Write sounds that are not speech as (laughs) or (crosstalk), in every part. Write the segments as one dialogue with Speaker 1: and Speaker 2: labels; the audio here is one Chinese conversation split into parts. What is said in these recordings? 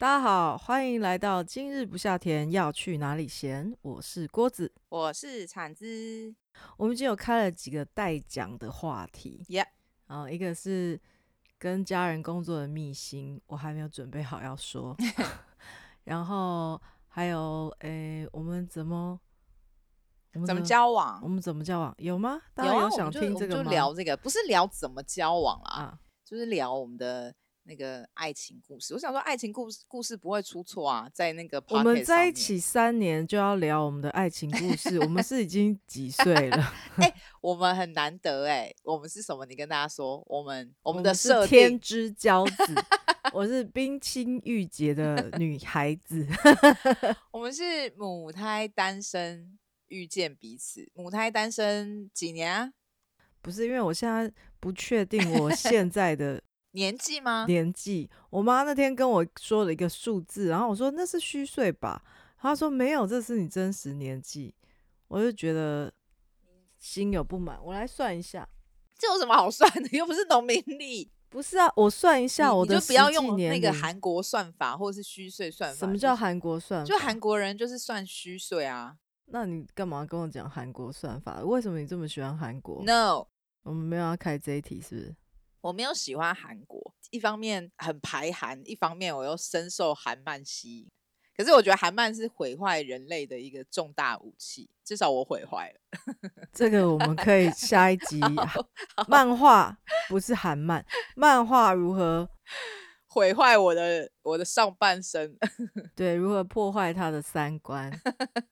Speaker 1: 大家好，欢迎来到今日不下田要去哪里闲？我是郭子，
Speaker 2: 我是产子。
Speaker 1: 我们已经有开了几个待讲的话题，
Speaker 2: 耶
Speaker 1: Yeah.、呃，一个是跟家人工作的秘辛，我还没有准备好要说。(laughs) (laughs) 然后还有，诶，我们怎么我们怎
Speaker 2: 么，交往？
Speaker 1: 我们怎么交往？有吗？大家有想听这个吗？
Speaker 2: 就，就聊这个，不是聊怎么交往啦，
Speaker 1: 啊，
Speaker 2: 就是聊我们的。那个爱情故事，我想说爱情故事故事不会出错啊，在那个
Speaker 1: 我们在一起三年就要聊我们的爱情故事，我们是已经几岁了？(laughs)
Speaker 2: 哎、欸，我们很难得哎、欸，我们是什么？你跟大家说，我们我们的
Speaker 1: 是天之骄子，我是冰清玉洁的女孩子，(laughs)
Speaker 2: 我们是母胎单身遇见彼此，母胎单身几年啊？
Speaker 1: 不是，因为我现在不确定我现在的。
Speaker 2: 年纪吗？
Speaker 1: 年纪，我妈那天跟我说了一个数字，然后我说那是虚岁吧，她说没有，这是你真实年纪，我就觉得心有不满。我来算一下，
Speaker 2: 这有什么好算的？(laughs) 又不是农民历。
Speaker 1: 不是啊，我算一下我的，
Speaker 2: 你就不要用那个韩国算法，或者是虚岁算法。
Speaker 1: 什么叫韩国算法？
Speaker 2: 就韩国人就是算虚岁啊。
Speaker 1: 那你干嘛跟我讲韩国算法？为什么你这么喜欢韩国
Speaker 2: ？No，
Speaker 1: 我们没有要开这一题，是不是？
Speaker 2: 我没有喜欢韩国，一方面很排韩，一方面我又深受韩漫吸引。可是我觉得韩漫是毁坏人类的一个重大武器，至少我毁坏了。
Speaker 1: 这个我们可以下一集。(laughs) 漫画不是韩漫，漫画如何 (laughs)
Speaker 2: 毁坏我的我的上半身？
Speaker 1: 对，如何破坏他的三观？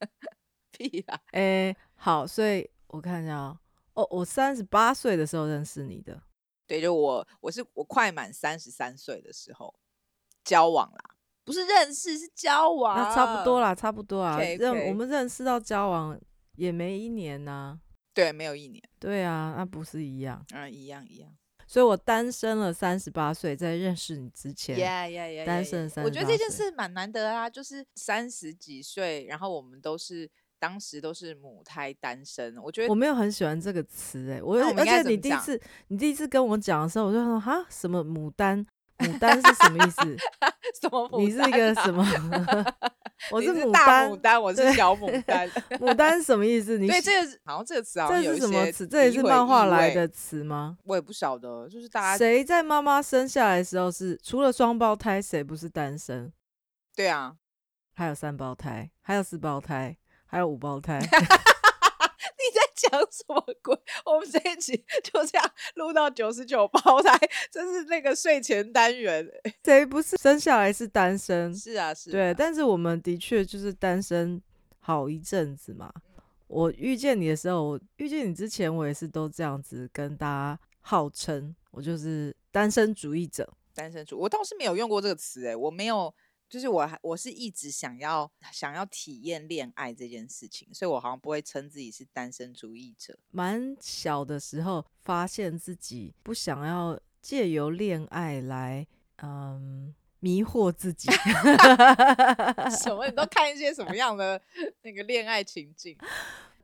Speaker 1: (laughs)
Speaker 2: 屁啦！
Speaker 1: 哎，好，所以我看一下哦，哦，我三十八岁的时候认识你的。
Speaker 2: 对，就我，我是我快满三十三岁的时候交往啦，不是认识，是交往。
Speaker 1: 那差不多啦，差不多啊。
Speaker 2: Okay, okay.
Speaker 1: 认我们认识到交往也没一年呐、啊。
Speaker 2: 对，没有一年。
Speaker 1: 对啊，那不是一样？
Speaker 2: 嗯，一样一样。
Speaker 1: 所以我单身了三十八岁，在认识你之前
Speaker 2: ，yeah, yeah, yeah, yeah,
Speaker 1: 单身三。
Speaker 2: 我觉得这件事蛮难得啊，就是三十几岁，然后我们都是。当时都是母胎单身，我觉得
Speaker 1: 我没有很喜欢这个词哎，我而且你第一次你第一次跟我讲的时候，我就说哈什么牡丹，牡丹是什么意思？(laughs)
Speaker 2: 什么？(laughs)
Speaker 1: 你是一个什么？我是牡丹，(laughs)
Speaker 2: 大牡丹，我是小牡丹。
Speaker 1: 牡丹是什么意思？你
Speaker 2: 对这个好像这个词好像有一些
Speaker 1: 这是什么词？这也是漫画来的词吗？
Speaker 2: 我也不晓得，就是大家
Speaker 1: 谁在妈妈生下来的时候是除了双胞胎，谁不是单身？
Speaker 2: 对啊，
Speaker 1: 还有三胞胎，还有四胞胎。还有五胞胎，(laughs) 你
Speaker 2: 在讲什么鬼？我们这一集就这样录到九十九胞胎，这是那个睡前单元。(laughs)
Speaker 1: 谁不是生下来是单身？
Speaker 2: 是啊，是啊。
Speaker 1: 对，但是我们的确就是单身好一阵子嘛。我遇见你的时候，我遇见你之前，我也是都这样子跟大家号称，我就是单身主义者。
Speaker 2: 单身主，我倒是没有用过这个词，哎，我没有。就是我，我是一直想要想要体验恋爱这件事情，所以我好像不会称自己是单身主义者。
Speaker 1: 蛮小的时候，发现自己不想要借由恋爱来，嗯，迷惑自己。
Speaker 2: 什么？你都看一些什么样的那个恋爱情境？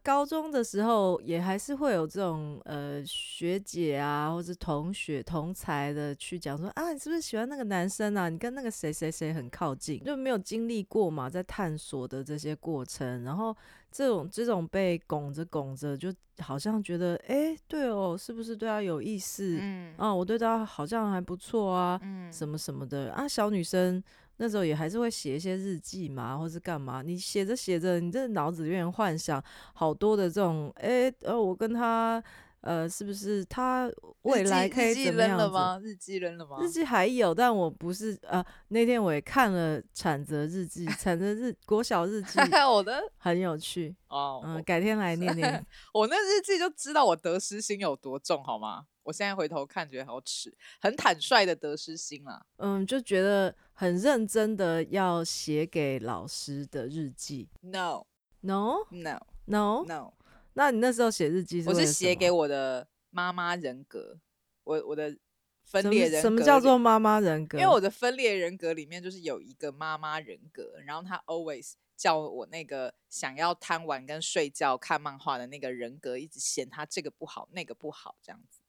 Speaker 1: 高中的时候也还是会有这种呃学姐啊，或者同学同才的去讲说啊，你是不是喜欢那个男生啊？你跟那个谁谁谁很靠近，就没有经历过嘛，在探索的这些过程，然后这种这种被拱着拱着，就好像觉得哎，对哦，是不是对他有意思？嗯，啊，我对他好像还不错啊，嗯，什么什么的啊，小女生。那时候也还是会写一些日记嘛，或是干嘛？你写着写着，你这脑子里面幻想好多的这种，哎、欸，呃，我跟他，呃，是不是他未来可以怎么样子？日记扔了吗？
Speaker 2: 日记扔了吗？
Speaker 1: 日记还有，但我不是，呃，那天我也看了产泽日记，产泽日国小日记，(laughs)
Speaker 2: 我的
Speaker 1: 很有趣
Speaker 2: 哦，
Speaker 1: 嗯，改天来念念。(laughs)
Speaker 2: 我那日记就知道我得失心有多重，好吗？我现在回头看，觉得好耻，很坦率的得失心啦。
Speaker 1: 嗯，就觉得很认真的要写给老师的日记。
Speaker 2: ？No no no no no。
Speaker 1: 那你那时候写日记是？
Speaker 2: 我是写给我的妈妈人格，我我的分裂人格。
Speaker 1: 什么叫做妈妈人格？
Speaker 2: 因为我的分裂人格里面就是有一个妈妈人格，然后他 always 叫我那个想要贪玩跟睡觉看漫画的那个人格，一直嫌他这个不好，那个不好，这样子。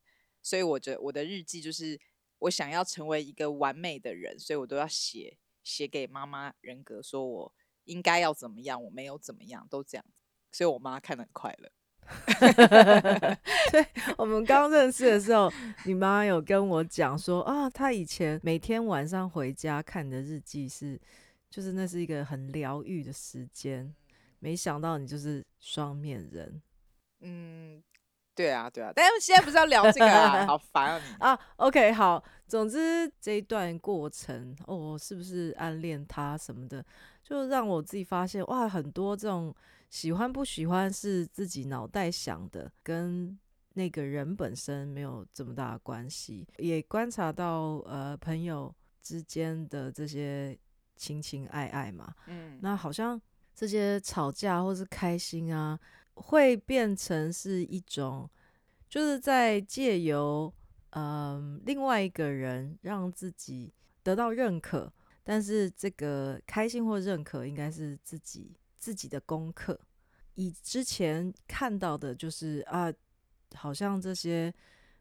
Speaker 2: 所以我觉得我的日记就是我想要成为一个完美的人，所以我都要写写给妈妈人格，说我应该要怎么样，我没有怎么样，都这样，所以我妈看得很快乐。
Speaker 1: 对，我们刚认识的时候，你妈有跟我讲说啊，她以前每天晚上回家看你的日记是，就是那是一个很疗愈的时间。没想到你就是双面人。
Speaker 2: 嗯，对啊，对啊，但是现在不是要聊这个啊，好烦啊你 (laughs)
Speaker 1: 啊。OK，好，总之这一段过程，哦，是不是暗恋他什么的，就让我自己发现哇，很多这种。喜欢不喜欢是自己脑袋想的，跟那个人本身没有这么大的关系。也观察到，呃，朋友之间的这些情情爱爱嘛，嗯，那好像这些吵架或是开心啊，会变成是一种，就是在借由，嗯、另外一个人让自己得到认可，但是这个开心或认可应该是自己。自己的功课，以之前看到的，就是啊，好像这些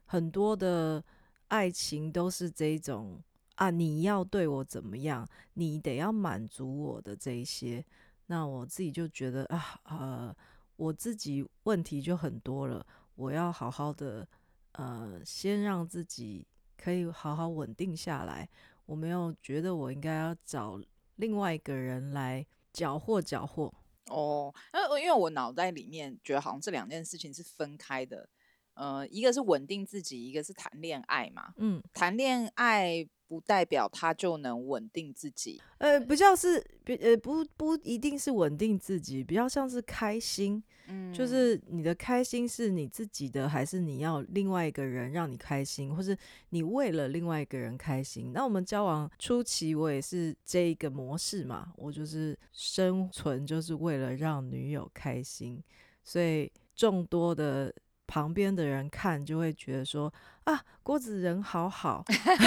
Speaker 1: 很多的爱情都是这种啊，你要对我怎么样，你得要满足我的这一些。那我自己就觉得啊，呃，我自己问题就很多了，我要好好的呃，先让自己可以好好稳定下来。我没有觉得我应该要找另外一个人来。搅和搅和
Speaker 2: 哦，那因为我脑袋里面觉得好像这两件事情是分开的，呃，一个是稳定自己，一个是谈恋爱嘛。嗯，谈恋爱不代表他就能稳定自己，
Speaker 1: 呃，比较是，呃，不不一定是稳定自己，比较像是开心。嗯，就是你的开心是你自己的，还是你要另外一个人让你开心，或是你为了另外一个人开心？那我们交往初期，我也是这一个模式嘛，我就是生存就是为了让女友开心，所以众多的旁边的人看就会觉得说啊，郭子人好好，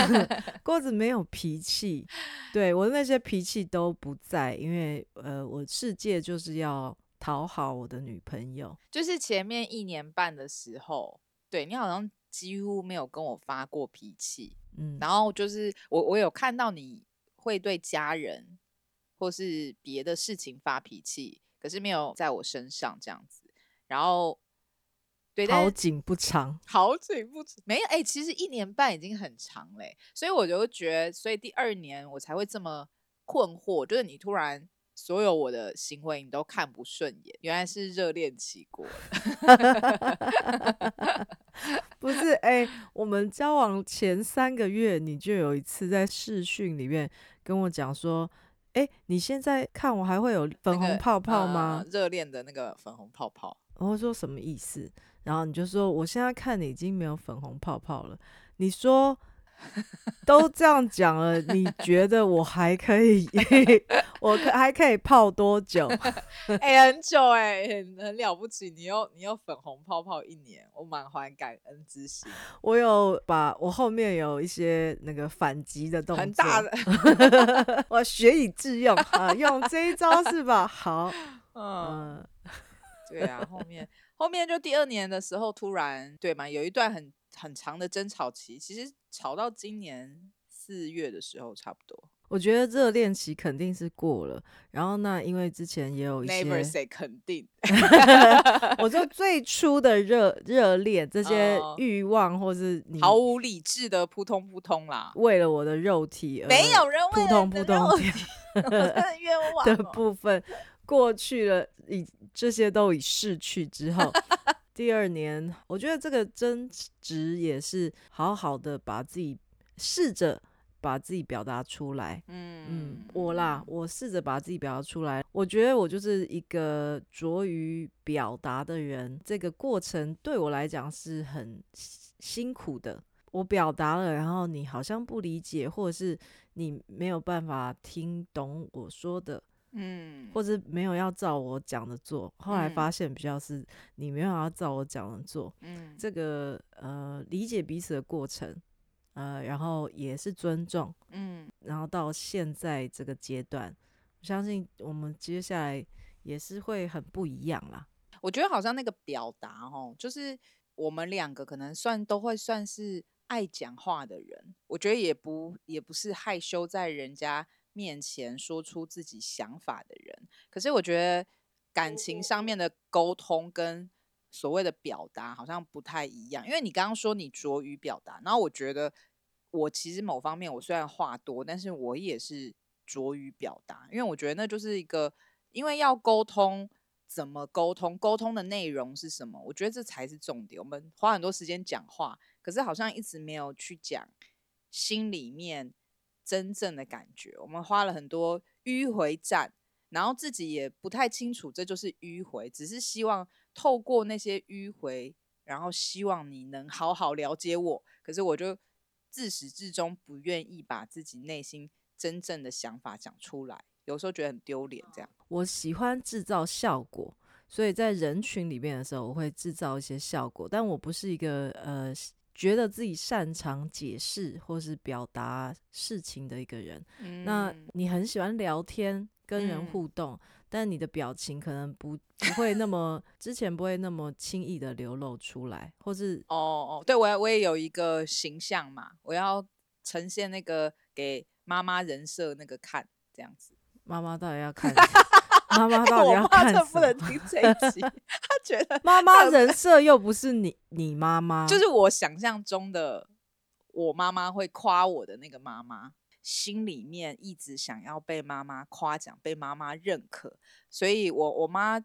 Speaker 1: (laughs) 郭子没有脾气，对，我的那些脾气都不在，因为呃，我世界就是要。讨好我的女朋友，
Speaker 2: 就是前面一年半的时候，对，你好像几乎没有跟我发过脾气，嗯，然后就是我我有看到你会对家人或是别的事情发脾气，可是没有在我身上这样子，然后对，
Speaker 1: 好景不长，
Speaker 2: 好景不长，没有，哎、欸，其实一年半已经很长嘞，所以我就觉得，所以第二年我才会这么困惑，就是你突然。所有我的行为你都看不顺眼，原来是热恋期过了。(laughs)
Speaker 1: 不是，哎、欸，我们交往前三个月，你就有一次在视讯里面跟我讲说，哎、欸，你现在看我还会有粉红泡泡吗？
Speaker 2: 热恋、那个呃、的那个粉红泡泡。
Speaker 1: 我说什么意思？然后你就说，我现在看你已经没有粉红泡泡了。你说。(laughs) 都这样讲了，你觉得我还可以？(laughs) 我可还可以泡多久？(laughs)
Speaker 2: 哎、欸，很久哎、欸，很很了不起。你又你又粉红泡泡一年，我满怀感恩之心。
Speaker 1: 我有把我后面有一些那个反击的动作，
Speaker 2: 很大的，
Speaker 1: 我学以致用啊，用这一招是吧？好，
Speaker 2: 嗯，嗯对啊，后面后面就第二年的时候，突然对嘛，有一段很。很长的争吵期，其实吵到今年四月的时候差不多。
Speaker 1: 我觉得热恋期肯定是过了，然后那因为之前也有一些
Speaker 2: ，Never say 肯定。(laughs)
Speaker 1: 我就最初的热热恋，这些欲望或是你
Speaker 2: 毫无理智的扑通扑通啦，
Speaker 1: 为了我的肉体而
Speaker 2: 没有人
Speaker 1: 扑通扑通
Speaker 2: 冤枉 (laughs)
Speaker 1: 的部分过去了，已这些都已逝去之后。第二年，我觉得这个争执也是好好的把自己试着把自己表达出来。嗯嗯，我啦，我试着把自己表达出来。我觉得我就是一个拙于表达的人，这个过程对我来讲是很辛苦的。我表达了，然后你好像不理解，或者是你没有办法听懂我说的。嗯，或者没有要照我讲的做，后来发现比较是你没有要照我讲的做，嗯，这个呃理解彼此的过程，呃，然后也是尊重，嗯，然后到现在这个阶段，我相信我们接下来也是会很不一样啦。
Speaker 2: 我觉得好像那个表达哦，就是我们两个可能算都会算是爱讲话的人，我觉得也不也不是害羞在人家面前说出自己想法的人。可是我觉得感情上面的沟通跟所谓的表达好像不太一样，因为你刚刚说你拙于表达，然后我觉得我其实某方面我虽然话多，但是我也是拙于表达，因为我觉得那就是一个，因为要沟通，怎么沟通，沟通的内容是什么？我觉得这才是重点。我们花很多时间讲话，可是好像一直没有去讲心里面真正的感觉。我们花了很多迂回战，然后自己也不太清楚这就是迂回，只是希望。透过那些迂回，然后希望你能好好了解我。可是我就自始至终不愿意把自己内心真正的想法讲出来，有时候觉得很丢脸。这样，
Speaker 1: 我喜欢制造效果，所以在人群里面的时候，我会制造一些效果。但我不是一个呃觉得自己擅长解释或是表达事情的一个人。嗯。那你很喜欢聊天，跟人互动。嗯但你的表情可能不不会那么之前不会那么轻易的流露出来，或是
Speaker 2: 哦哦，对，我我也有一个形象嘛，我要呈现那个给妈妈人设那个看这样子。
Speaker 1: 妈妈到底要看？(laughs) 妈妈到底要看什么？
Speaker 2: 不能听这一集，(laughs) 他觉得
Speaker 1: 妈妈人设又不是你你妈妈，
Speaker 2: 就是我想象中的我妈妈会夸我的那个妈妈。心里面一直想要被妈妈夸奖，被妈妈认可，所以我我妈，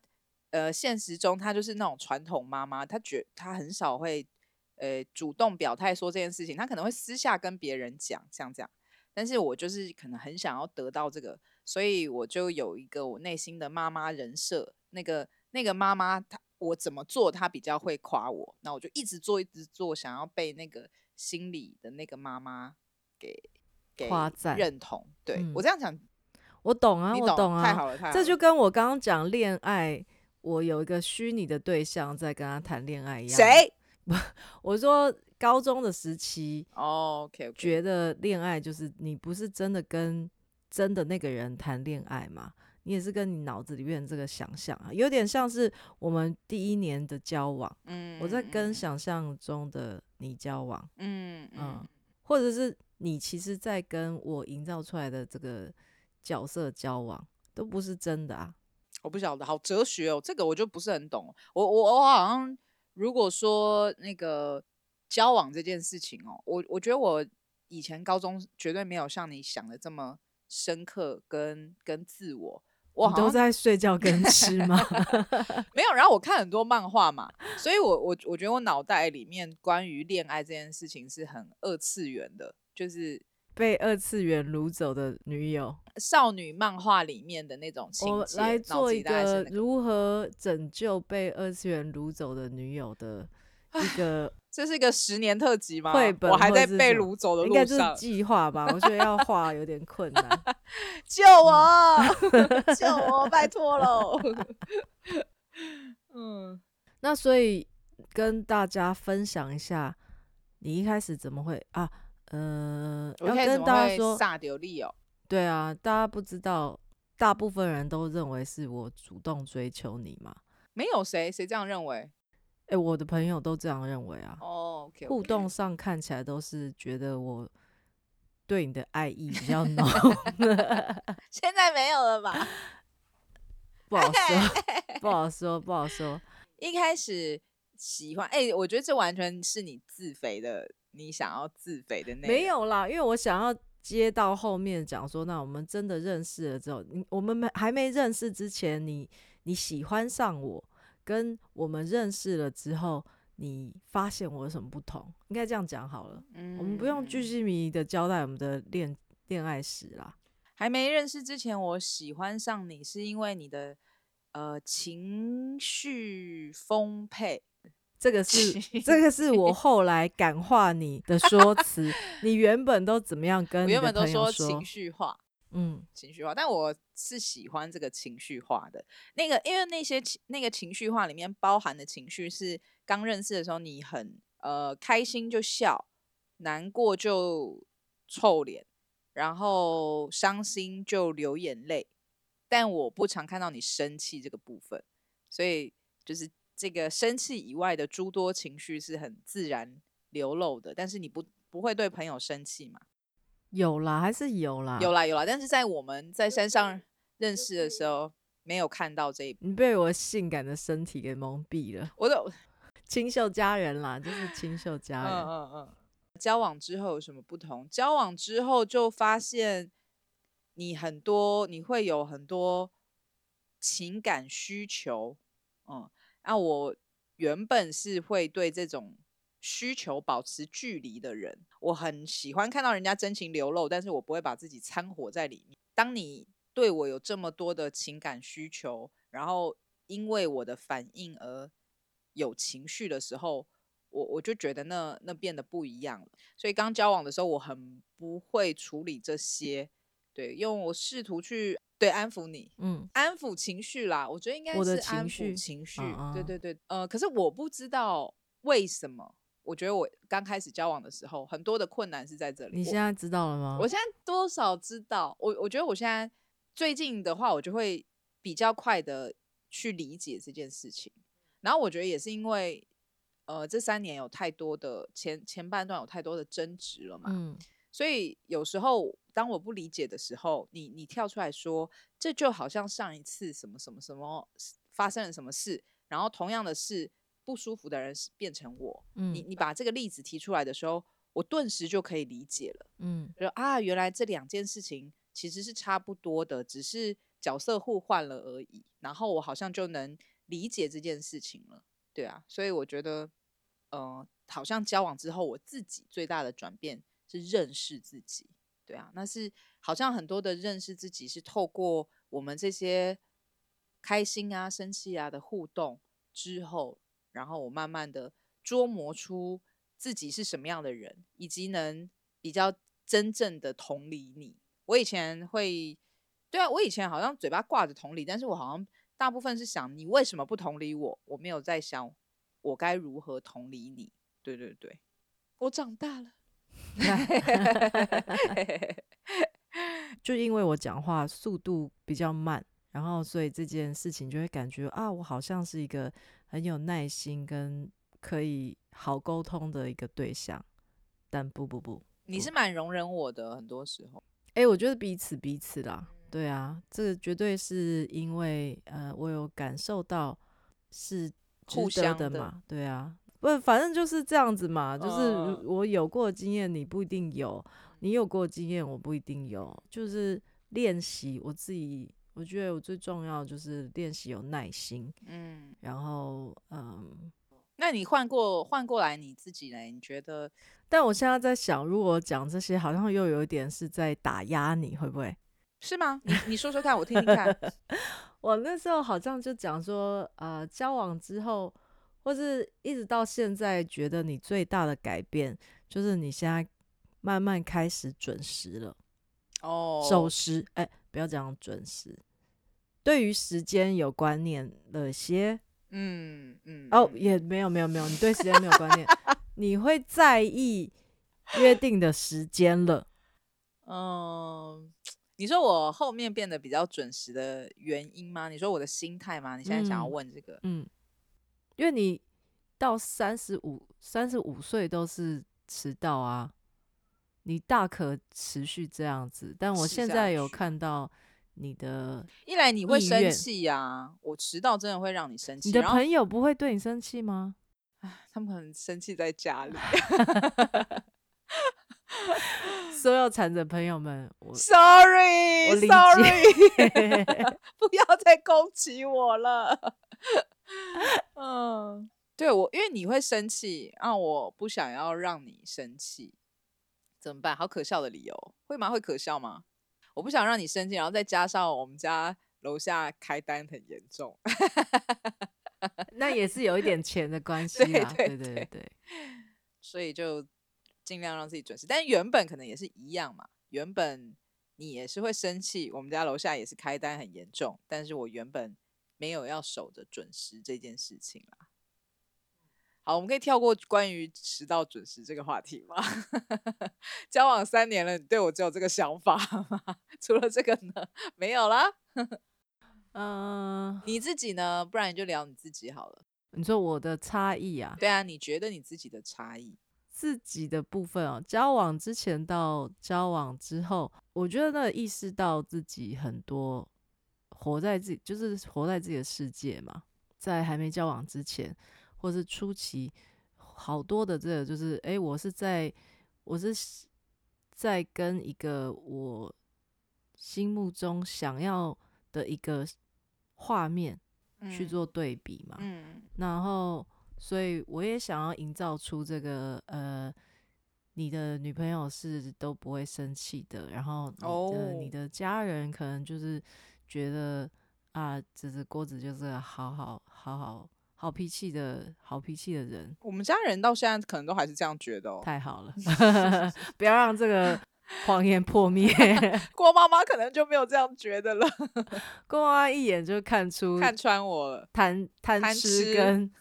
Speaker 2: 呃，现实中她就是那种传统妈妈，她觉她很少会，呃，主动表态说这件事情，她可能会私下跟别人讲，像这样。但是我就是可能很想要得到这个，所以我就有一个我内心的妈妈人设，那个那个妈妈，她我怎么做她比较会夸我，那我就一直做一直做，想要被那个心里的那个妈妈给给。夸赞认同，对、嗯、我这样讲，
Speaker 1: 我懂啊，
Speaker 2: 懂
Speaker 1: 我懂啊，
Speaker 2: 太好了，太好了，
Speaker 1: 这就跟我刚刚讲恋爱，我有一个虚拟的对象在跟他谈恋爱一样。(laughs)
Speaker 2: 谁？
Speaker 1: 我说高中的时期，
Speaker 2: 哦，OK，
Speaker 1: 觉得恋爱就是你不是真的跟真的那个人谈恋爱嘛，你也是跟你脑子里面这个想象啊，有点像是我们第一年的交往，嗯，我在跟想象中的你交往，嗯嗯，嗯，或者是。你其实，在跟我营造出来的这个角色交往，都不是真的啊！
Speaker 2: 我不晓得，好哲学哦，这个我就不是很懂。我我我好像，如果说那个交往这件事情哦，我我觉得我以前高中绝对没有像你想的这么深刻跟跟自我。我
Speaker 1: 都在睡觉跟吃吗？(laughs)
Speaker 2: 没有，然后我看很多漫画嘛，所以我我我觉得我脑袋里面关于恋爱这件事情是很二次元的。就是
Speaker 1: 被二次元掳走的女友，
Speaker 2: 少女漫画里面的那种情节。我
Speaker 1: 来做一个如何拯救被二次元掳走的女友的 (laughs) 一个，(laughs)
Speaker 2: 这是一个十年特辑吗？
Speaker 1: 绘本，
Speaker 2: 我还在被掳走的路上，应该是
Speaker 1: 计划吧？我觉得要画有点困难，(laughs)
Speaker 2: 救我，救我，拜托喽！
Speaker 1: 嗯，那所以跟大家分享一下，你一开始怎么会啊？呃，要跟大家说，对啊，大家不知道，大部分人都认为是我主动追求你嘛？
Speaker 2: 没有谁谁这样认为，
Speaker 1: 哎、欸，我的朋友都这样认为啊。
Speaker 2: 哦、oh, okay.
Speaker 1: 互动上看起来都是觉得我对你的爱意比较浓。(laughs) (laughs)
Speaker 2: 现在没有了吧？(laughs)
Speaker 1: 不好说，不好说，不好说。
Speaker 2: 一开始喜欢，哎、欸，我觉得这完全是你自肥的。你想要自肥的那
Speaker 1: 没有啦，因为我想要接到后面讲说，那我们真的认识了之后，你我们没还没认识之前，你你喜欢上我，跟我们认识了之后，你发现我有什么不同？应该这样讲好了。嗯，我们不用巨细靡遗的交代我们的恋恋爱史啦。
Speaker 2: 还没认识之前，我喜欢上你是因为你的呃情绪丰沛。
Speaker 1: 这个是这个是我后来感化你的说辞。(laughs) 你原本都怎么样跟你的朋友说？
Speaker 2: 我原本都说情绪化，
Speaker 1: 嗯，
Speaker 2: 情绪化。但我是喜欢这个情绪化的那个，因为那些情那个情绪化里面包含的情绪是刚认识的时候你很呃开心就笑，难过就臭脸，然后伤心就流眼泪。但我不常看到你生气这个部分，所以就是。这个生气以外的诸多情绪是很自然流露的，但是你不不会对朋友生气嘛？
Speaker 1: 有啦，还是有啦，
Speaker 2: 有啦有啦，但是在我们在山上认识的时候，没有看到这一。
Speaker 1: 你被我性感的身体给蒙蔽了。
Speaker 2: 我都
Speaker 1: 清秀佳人啦，就是清秀佳人。
Speaker 2: 嗯嗯嗯。交往之后有什么不同？交往之后就发现你很多，你会有很多情感需求。嗯，那我原本是会对这种。需求保持距离的人，我很喜欢看到人家真情流露，但是我不会把自己掺和在里面。当你对我有这么多的情感需求，然后因为我的反应而有情绪的时候，我我就觉得那那变得不一样了。所以刚交往的时候，我很不会处理这些，对，因为我试图去对安抚你，嗯，安抚情绪啦，我觉得应该是安抚情绪，嗯嗯对对对，呃，可是我不知道为什么。我觉得我刚开始交往的时候，很多的困难是在这里。
Speaker 1: 你现在知道了吗？
Speaker 2: 我，我现在多少知道。我我觉得我现在最近的话，我就会比较快的去理解这件事情。然后我觉得也是因为，呃，这三年有太多的前前半段有太多的争执了嘛。嗯。所以有时候当我不理解的时候，你你跳出来说，这就好像上一次什么什么什么发生了什么事，然后同样的事。不舒服的人变成我，嗯、你你把这个例子提出来的时候，我顿时就可以理解了。嗯，就啊，原来这两件事情其实是差不多的，只是角色互换了而已。然后我好像就能理解这件事情了。对啊，所以我觉得，呃，好像交往之后，我自己最大的转变是认识自己。对啊，那是好像很多的认识自己是透过我们这些开心啊、生气啊的互动之后。然后我慢慢的琢磨出自己是什么样的人，以及能比较真正的同理你。我以前会，对啊，我以前好像嘴巴挂着同理，但是我好像大部分是想你为什么不同理我，我没有在想我该如何同理你。对对对，我长大了 (laughs) (laughs)
Speaker 1: 就因为我讲话速度比较慢，然后所以这件事情就会感觉啊，我好像是一个。很有耐心跟可以好沟通的一个对象，但不不不，
Speaker 2: 你是蛮容忍我的，很多时候。
Speaker 1: 哎、欸，我觉得彼此彼此啦，对啊，这个绝对是因为呃，我有感受到是互相的嘛，对啊，不，反正就是这样子嘛，就是我有过经验，你不一定有；你有过经验，我不一定有。就是练习我自己。我觉得我最重要就是练习有耐心，嗯，然后嗯，
Speaker 2: 那你换过换过来你自己呢？你觉得？
Speaker 1: 但我现在在想，如果讲这些，好像又有一点是在打压你，会不会？(laughs)
Speaker 2: 是吗？你你说说看，我听听看。(laughs)
Speaker 1: 我那时候好像就讲说，呃，交往之后，或是一直到现在，觉得你最大的改变就是你现在慢慢开始准时了。哦，守时，哎。不要这样准时。对于时间有观念了些，嗯嗯，哦，也没有没有没有，你对时间没有观念，你会在意约定的时间了。
Speaker 2: 嗯，你说我后面变得比较准时的原因吗？你说我的心态吗？你现在想要问这个？嗯，
Speaker 1: 嗯，因为你到三十五三十五岁都是迟到啊。你大可持续这样子，但我现在有看到你的，
Speaker 2: 一来你会生气呀、啊，我迟到真的会让你生气。
Speaker 1: 你的朋友不会对你生气吗？
Speaker 2: 他们可能生气在家里。(laughs)
Speaker 1: 所有残疾朋友们我
Speaker 2: ，Sorry，Sorry，(laughs) 不要再攻击我了。嗯，对我，因为你会生气，啊，我不想要让你生气。怎么办？好可笑的理由，会吗？会可笑吗？我不想让你生气，然后再加上我们家楼下开单很严重，
Speaker 1: 那也是有一点钱的关 (laughs) 系啊。对对对，对对对，
Speaker 2: 所以就尽量让自己准时。但原本可能也是一样嘛，原本你也是会生气，我们家楼下也是开单很严重，但是我原本没有要守着准时这件事情啦。好，我们可以跳过关于迟到准时这个话题吗？(laughs) 交往三年了，你对我只有这个想法吗？(laughs) 除了这个呢，没有啦。嗯，你自己呢？不然你就聊你自己好了。
Speaker 1: 你说我的差异啊？
Speaker 2: 对啊，你觉得你自己的差异？
Speaker 1: 自己的部分哦，交往之前到交往之后，我觉得那意识到自己很多活在自己，就是活在自己的世界嘛。在还没交往之前，或是初期，好多的这个就是，哎，我是在，我是在跟一个我心目中想要的一个画面去做对比嘛。
Speaker 2: 嗯，嗯，
Speaker 1: 然后。所以我也想要营造出这个呃，你的女朋友是都不会生气的，然后你的、oh. 你的家人可能就是觉得啊，这是郭子就是好好好好好脾气的好脾气的人。
Speaker 2: 我们家人到现在可能都还是这样觉得哦。
Speaker 1: 太好了，(laughs) 不要让这个谎言破灭。(laughs) (laughs)
Speaker 2: 郭妈妈可能就没有这样觉得了。
Speaker 1: 郭妈妈一眼就看出
Speaker 2: 看穿我了，
Speaker 1: 贪贪吃跟。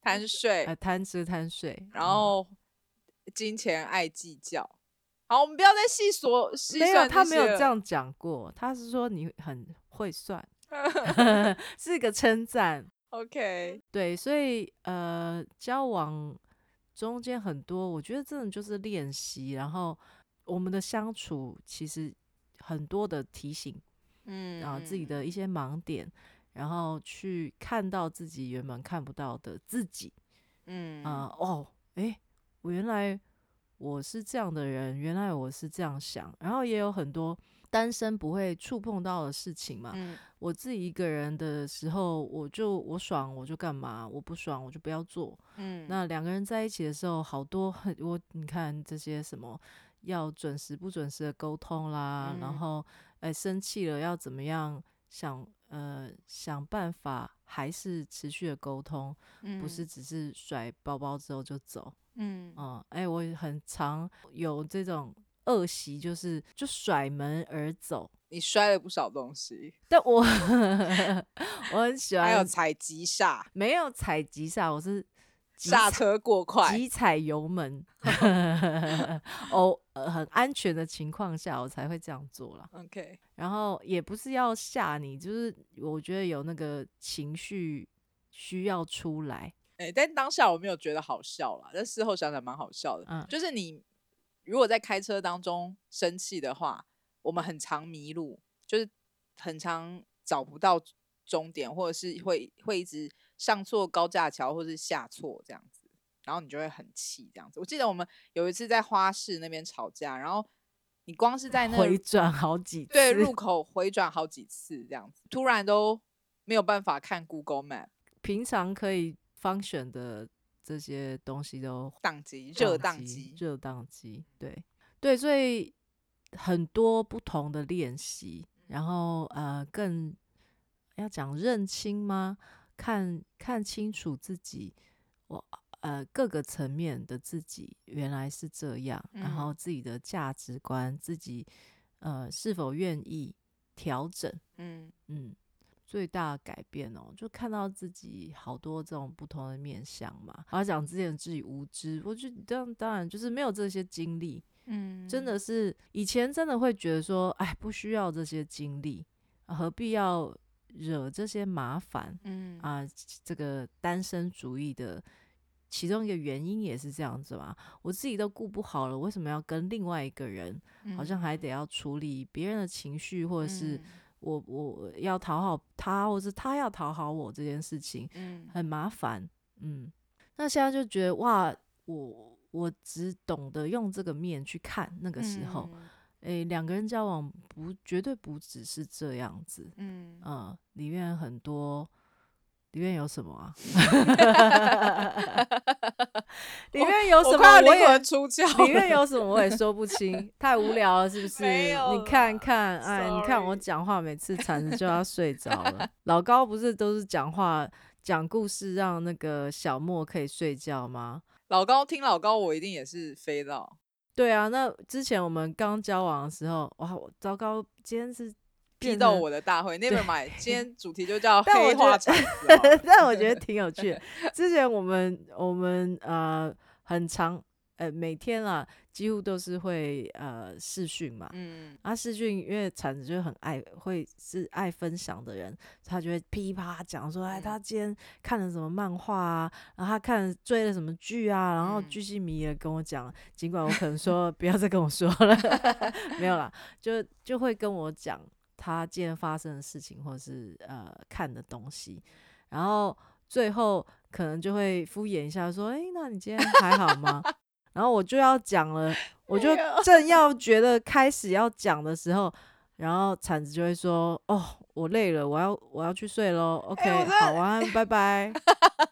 Speaker 2: 贪睡，
Speaker 1: 呃，贪吃贪睡，
Speaker 2: 然后金钱爱计较。好，我们不要再细说，细算。没有，
Speaker 1: 他没有这样讲过，他是说你很会算，是一个称赞。
Speaker 2: OK，
Speaker 1: 对，所以呃，交往中间很多，我觉得真的就是练习，然后我们的相处其实很多的提醒，嗯，然后自己的一些盲点。然后去看到自己原本看不到的自己，嗯啊、呃、哦，诶，我原来我是这样的人，原来我是这样想，然后也有很多单身不会触碰到的事情嘛。嗯、我自己一个人的时候，我就我爽我就干嘛，我不爽我就不要做。嗯，那两个人在一起的时候，好多很我你看这些什么要准时不准时的沟通啦，嗯、然后哎生气了要怎么样想。呃，想办法还是持续的沟通，嗯、不是只是甩包包之后就走。嗯，哦、呃，哎，我很常有这种恶习，就是就甩门而走。
Speaker 2: 你摔了不少东西，
Speaker 1: 但我 (laughs) 我很喜欢。
Speaker 2: 还有踩急刹，
Speaker 1: 没有踩急刹，我是。
Speaker 2: 刹车过快，
Speaker 1: 急踩油门，(laughs) 哦，呃，很安全的情况下，我才会这样做啦。
Speaker 2: OK，
Speaker 1: 然后也不是要吓你，就是我觉得有那个情绪需要出来。
Speaker 2: 哎、欸，但当下我没有觉得好笑啦，但事后想想蛮好笑的。嗯，就是你如果在开车当中生气的话，我们很常迷路，就是很常找不到终点，或者是会会一直。上错高架桥，或是下错这样子，然后你就会很气这样子。我记得我们有一次在花市那边吵架，然后你光是在那
Speaker 1: 回转好几次，
Speaker 2: 对，入口回转好几次这样子，突然都没有办法看 Google Map，
Speaker 1: 平常可以 function 的这些东西都
Speaker 2: 宕机，热宕机，
Speaker 1: 热宕机，对。对，所以很多不同的练习，然后呃，更要讲认清吗？看看清楚自己，我呃各个层面的自己原来是这样，嗯、然后自己的价值观，自己呃是否愿意调整？嗯。嗯，最大的改变哦，就看到自己好多这种不同的面相嘛。好像讲之前自己无知，我觉得当当然就是没有这些经历，嗯，真的是以前真的会觉得说，哎，不需要这些经历，何必要？惹这些麻烦，嗯啊，这个单身主义的其中一个原因也是这样子嘛。我自己都顾不好了，为什么要跟另外一个人？好像还得要处理别人的情绪，或者是我我要讨好他，或是他要讨好我这件事情，嗯，很麻烦，嗯。那现在就觉得哇，我我只懂得用这个面去看那个时候。诶，两个人交往不绝对不只是这样子，嗯嗯，里面很多，里面有什么啊？(laughs) 里面有什么？我也
Speaker 2: 出窍。
Speaker 1: 里面有什么？我也说不清，(laughs) 太无聊了，是不是？你看看，哎，你看我讲话，每次缠着就要 (laughs) 睡着了。老高不是都是讲话讲故事，让那个小莫可以睡觉吗？
Speaker 2: 老高听老高，我一定也是飞到。
Speaker 1: 对啊，那之前我们刚交往的时候，哇，糟糕，今天是
Speaker 2: 批斗我的大会，Never mind，今天主题就叫
Speaker 1: 黑
Speaker 2: 话
Speaker 1: 场。但我 (laughs) 觉得 (laughs) 挺有趣的。之前我们我们呃很长，呃，每天啊，几乎都是会呃视讯嘛。嗯。啊，视讯，因为铲子就很爱，会是爱分享的人，他就会噼啪讲说，哎，他今天看了什么漫画啊，然后他看追了什么剧啊，然后巨细迷也跟我讲，尽管我可能说 (laughs) 不要再跟我说了，没有啦，就就会跟我讲他今天发生的事情，或者是呃看的东西，然后最后可能就会敷衍一下说，哎，那你今天还好吗？(laughs) 然后我就要讲了，我就正要觉得开始要讲的时候，然后铲子就会说：“哦，我累了，我要我要去睡喽。”OK，好，晚安，拜拜。(laughs)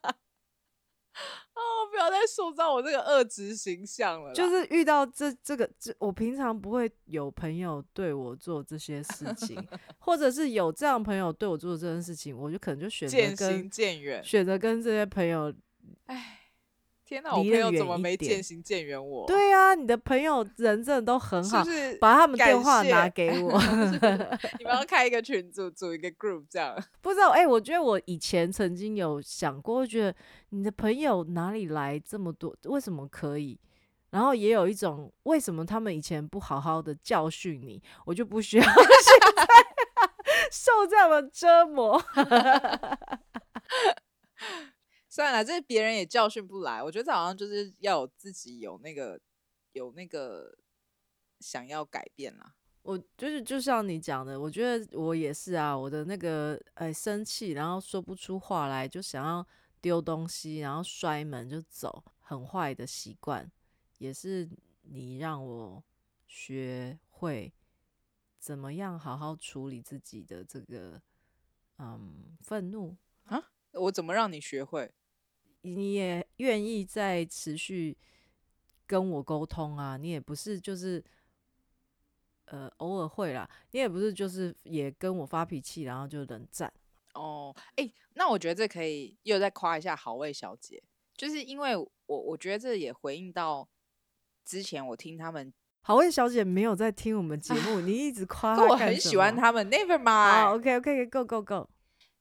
Speaker 2: 哦，不要再塑造我这个恶职形象了。
Speaker 1: 就是遇到这这个这，我平常不会有朋友对我做这些事情，或者是有这样朋友对我做这件事情，我就可能就选择跟
Speaker 2: 渐行渐远，
Speaker 1: 选择跟这些朋友，
Speaker 2: 哎。天哪，我朋友怎么没渐行渐远我？
Speaker 1: 对、啊，你的朋友人真的都很好，是是把他们电话拿给我。(laughs) (laughs)
Speaker 2: 你们要开一个群组，组一个 group 这样。(laughs)
Speaker 1: 不知道哎、欸，我觉得我以前曾经有想过，我觉得你的朋友哪里来这么多？为什么可以？然后也有一种，为什么他们以前不好好的教训你，我就不需要现在受这样的折磨。
Speaker 2: 算了，这别人也教训不来。我觉得好像就是要有自己有那个有那个想要改变啦。
Speaker 1: 我就是就像你讲的，我觉得我也是啊。我的那个哎生气，然后说不出话来，就想要丢东西，然后摔门就走，很坏的习惯，也是你让我学会怎么样好好处理自己的这个嗯愤怒
Speaker 2: 啊。我怎么让你学会？
Speaker 1: 你也愿意再持续跟我沟通啊？你也不是就是呃偶尔会啦，你也不是就是也跟我发脾气，然后就冷战
Speaker 2: 哦。哎、欸，那我觉得这可以又再夸一下好味小姐，就是因为我我觉得这也回应到之前我听他们
Speaker 1: 好味小姐没有在听我们节目，(laughs) 你一直夸，
Speaker 2: 我很喜欢他们，Never mind，OK
Speaker 1: OK Go Go Go。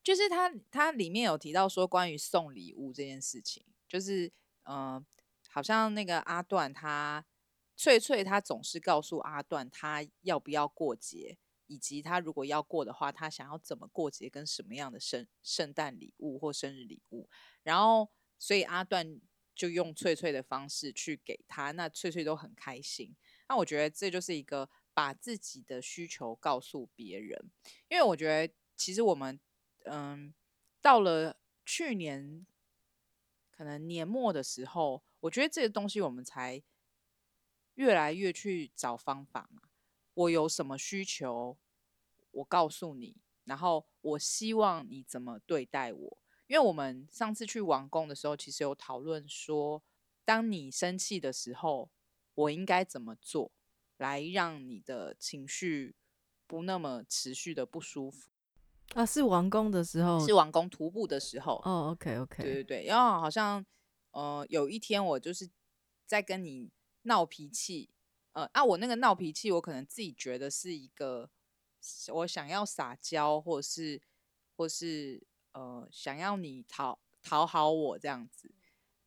Speaker 2: 就是他，他里面有提到说关于送礼物这件事情，就是嗯、好像那个阿段他翠翠，他总是告诉阿段他要不要过节，以及他如果要过的话，他想要怎么过节，跟什么样的圣圣诞礼物或生日礼物，然后所以阿段就用翠翠的方式去给他，那翠翠都很开心。那我觉得这就是一个把自己的需求告诉别人，因为我觉得其实我们。嗯，到了去年可能年末的时候，我觉得这个东西我们才越来越去找方法嘛。我有什么需求，我告诉你，然后我希望你怎么对待我。因为我们上次去王宫的时候，其实有讨论说，当你生气的时候，我应该怎么做，来让你的情绪不那么持续的不舒服。
Speaker 1: 啊，是王宫的时候，
Speaker 2: 是王宫徒步的时候。
Speaker 1: 哦、oh，OK OK，
Speaker 2: 对对对，然后好像呃有一天我就是在跟你闹脾气，呃啊，我那个闹脾气，我可能自己觉得是一个我想要撒娇，或是或是呃想要你讨讨好我这样子，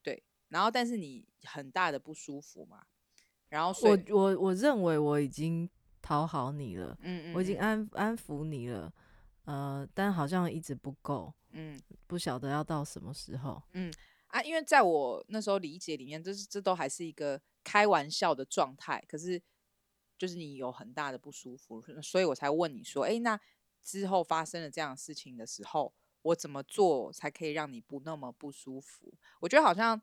Speaker 2: 对，然后但是你很大的不舒服嘛，然后
Speaker 1: 我我我认为我已经讨好你了，嗯嗯，我已经安安抚你了。呃，但好像一直不够，嗯，不晓得要到什么时候，
Speaker 2: 嗯啊，因为在我那时候理解里面，这是这都还是一个开玩笑的状态，可是就是你有很大的不舒服，所以我才问你说，哎，那之后发生了这样的事情的时候，我怎么做才可以让你不那么不舒服？我觉得好像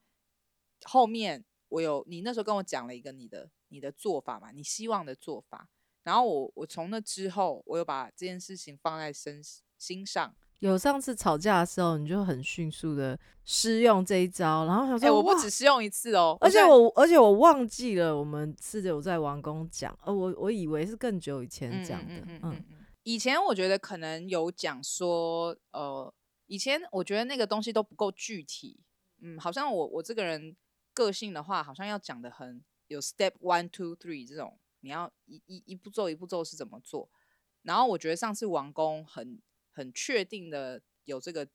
Speaker 2: 后面我有你那时候跟我讲了一个你的你的做法嘛，你希望的做法。然后我我从那之后，我又把这件事情放在身心上。
Speaker 1: 有上次吵架的时候，你就很迅速的施用这一招，然后想说，
Speaker 2: 欸、我不只施用一次哦，
Speaker 1: 而且我而且我忘记了我们是有在王宫讲，呃，我我以为是更久以前讲的，嗯，嗯，嗯，嗯，
Speaker 2: 以前我觉得可能有讲说，呃，以前我觉得那个东西都不够具体，嗯，好像我我这个人个性的话，好像要讲的很有 step one two three 这种。你要一一一步骤一步骤是怎么做？然后我觉得上次王宫很很确定的有这个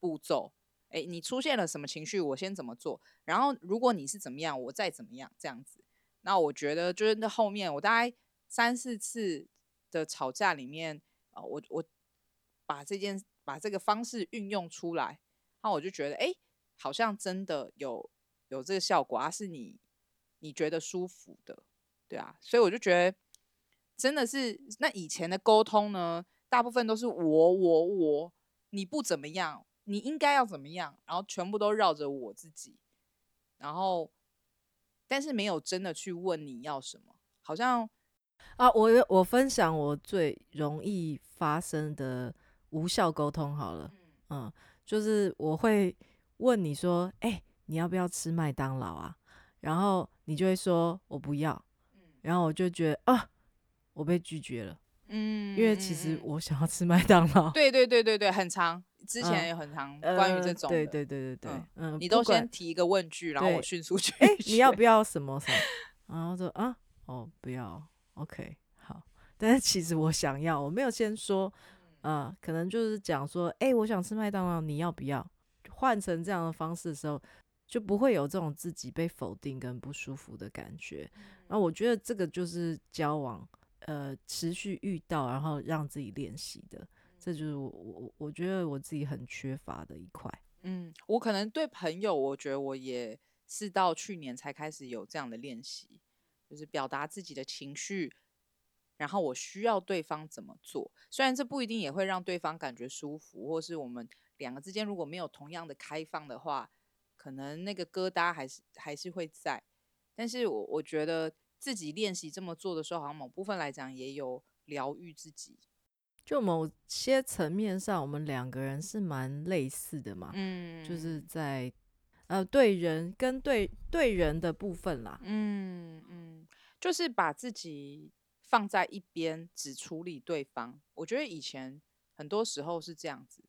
Speaker 2: 步骤，哎，你出现了什么情绪，我先怎么做，然后如果你是怎么样，我再怎么样，这样子。那我觉得就是那后面我大概三四次的吵架里面，啊，我我把这件把这个方式运用出来，那我就觉得，哎，好像真的有有这个效果啊，是你你觉得舒服的，对啊，所以我就觉得真的是那以前的沟通呢，大部分都是我我我，你不怎么样。你应该要怎么样？然后全部都绕着我自己，然后但是没有真的去问你要什么，好像
Speaker 1: 啊，我我分享我最容易发生的无效沟通好了，嗯，嗯，就是我会问你说，哎、欸，你要不要吃麦当劳啊？然后你就会说我不要，然后我就觉得啊，我被拒绝了，嗯，因为其实我想要吃麦当劳，
Speaker 2: 对对对对对，很长。之前也很长关于这种、
Speaker 1: 嗯呃，对对对对对，嗯，
Speaker 2: 你都先提一个问句，然后我迅速去，
Speaker 1: 哎，你要不要什么什么？然后说啊，哦，不要，OK，好。但是其实我想要，我没有先说，啊、呃，可能就是讲说，哎，我想吃麦当劳，你要不要？换成这样的方式的时候，就不会有这种自己被否定跟不舒服的感觉。然后我觉得这个就是交往，呃，持续遇到，然后让自己练习的。这就是我我我觉得我自己很缺乏的一块。
Speaker 2: 嗯，我可能对朋友，我觉得我也是到去年才开始有这样的练习，就是表达自己的情绪，然后我需要对方怎么做。虽然这不一定也会让对方感觉舒服，或是我们两个之间如果没有同样的开放的话，可能那个疙瘩还是还是会在。但是我我觉得自己练习这么做的时候，好像某部分来讲也有疗愈自己。
Speaker 1: 就某些层面上，我们两个人是蛮类似的嘛，
Speaker 2: 嗯，
Speaker 1: 就是在呃对人跟对对人的部分啦，
Speaker 2: 嗯嗯，就是把自己放在一边，只处理对方。我觉得以前很多时候是这样子，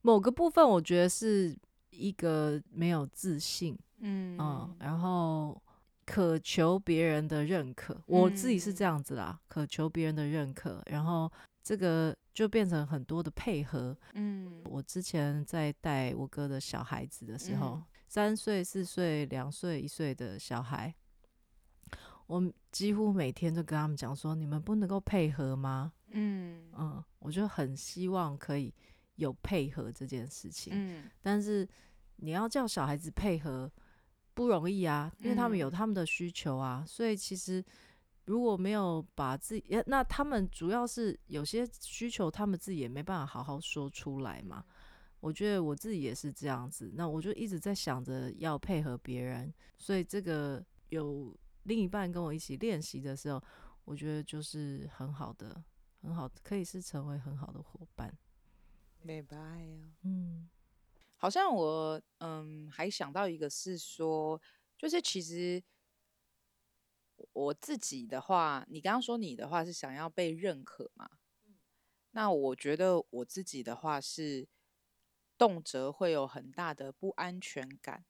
Speaker 1: 某个部分我觉得是一个没有自信，
Speaker 2: 嗯，
Speaker 1: 嗯，然后渴求别人的认可，我自己是这样子啦，渴求别人的认可，然后。这个就变成很多的配合。
Speaker 2: 嗯，
Speaker 1: 我之前在带我哥的小孩子的时候，嗯、三岁、四岁、两岁、一岁的小孩，我几乎每天都跟他们讲说：“你们不能够配合吗？”
Speaker 2: 嗯
Speaker 1: 嗯，我就很希望可以有配合这件事情。
Speaker 2: 嗯，
Speaker 1: 但是你要叫小孩子配合不容易啊，因为他们有他们的需求啊，所以其实。如果没有把自己，那他们主要是有些需求，他们自己也没办法好好说出来嘛。我觉得我自己也是这样子，那我就一直在想着要配合别人，所以这个有另一半跟我一起练习的时候，我觉得就是很好的，很好，可以是成为很好的伙伴。
Speaker 2: 明白啊，
Speaker 1: 嗯，
Speaker 2: 好像我嗯还想到一个是说，就是其实。我自己的话，你刚刚说你的话是想要被认可嘛？那我觉得我自己的话是动辄会有很大的不安全感。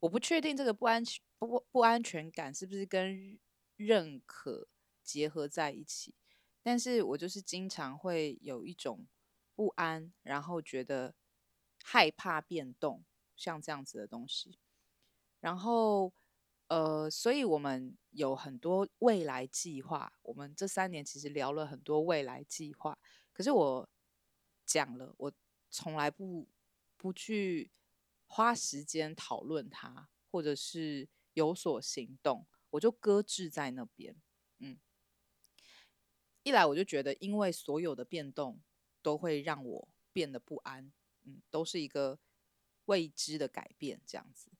Speaker 2: 我不确定这个不安全不不安全感是不是跟认可结合在一起，但是我就是经常会有一种不安，然后觉得害怕变动，像这样子的东西，然后。呃，所以我们有很多未来计划。我们这三年其实聊了很多未来计划，可是我讲了，我从来不不去花时间讨论它，或者是有所行动，我就搁置在那边。嗯，一来我就觉得，因为所有的变动都会让我变得不安，嗯，都是一个未知的改变，这样子。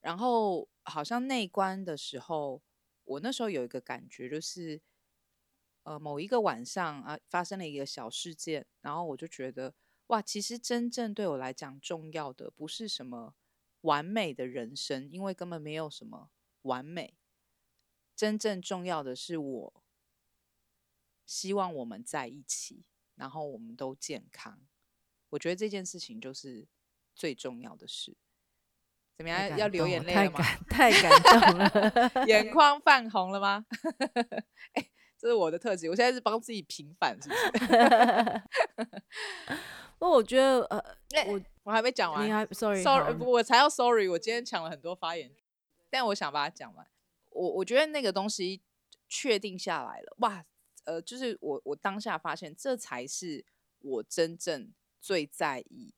Speaker 2: 然后好像内观的时候，我那时候有一个感觉，就是呃某一个晚上啊发生了一个小事件，然后我就觉得哇，其实真正对我来讲重要的不是什么完美的人生，因为根本没有什么完美，真正重要的是我希望我们在一起，然后我们都健康。我觉得这件事情就是最重要的事。怎么样？要流眼泪了吗？(laughs)
Speaker 1: 太感，动了，(laughs)
Speaker 2: 眼眶泛红了吗？(laughs) 哎、欸，这是我的特质。我现在是帮自己平反，是不是？
Speaker 1: 不，我觉得呃，我
Speaker 2: 我还没讲完。
Speaker 1: 你还 sorry
Speaker 2: sorry，我才要 sorry。我今天抢了很多发言，但我想把它讲完。我我觉得那个东西确定下来了，哇，呃，就是我我当下发现，这才是我真正最在意、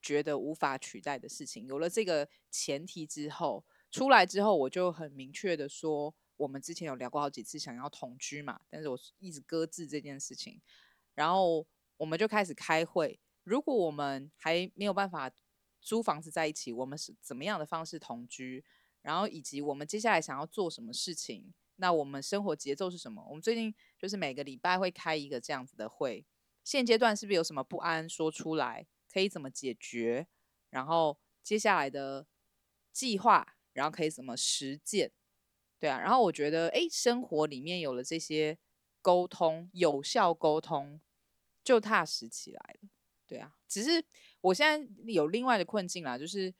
Speaker 2: 觉得无法取代的事情。有了这个前提之后，出来之后，我就很明确的说，我们之前有聊过好几次想要同居嘛，但是我一直搁置这件事情。然后我们就开始开会，如果我们还没有办法租房子在一起，我们是怎么样的方式同居？然后以及我们接下来想要做什么事情，那我们生活节奏是什么？我们最近就是每个礼拜会开一个这样子的会。现阶段是不是有什么不安说出来，可以怎么解决？然后接下来的计划，然后可以怎么实践？对啊，然后我觉得，哎，生活里面有了这些沟通，有效沟通，就踏实起来了。对啊，只是我现在有另外的困境啦，就是。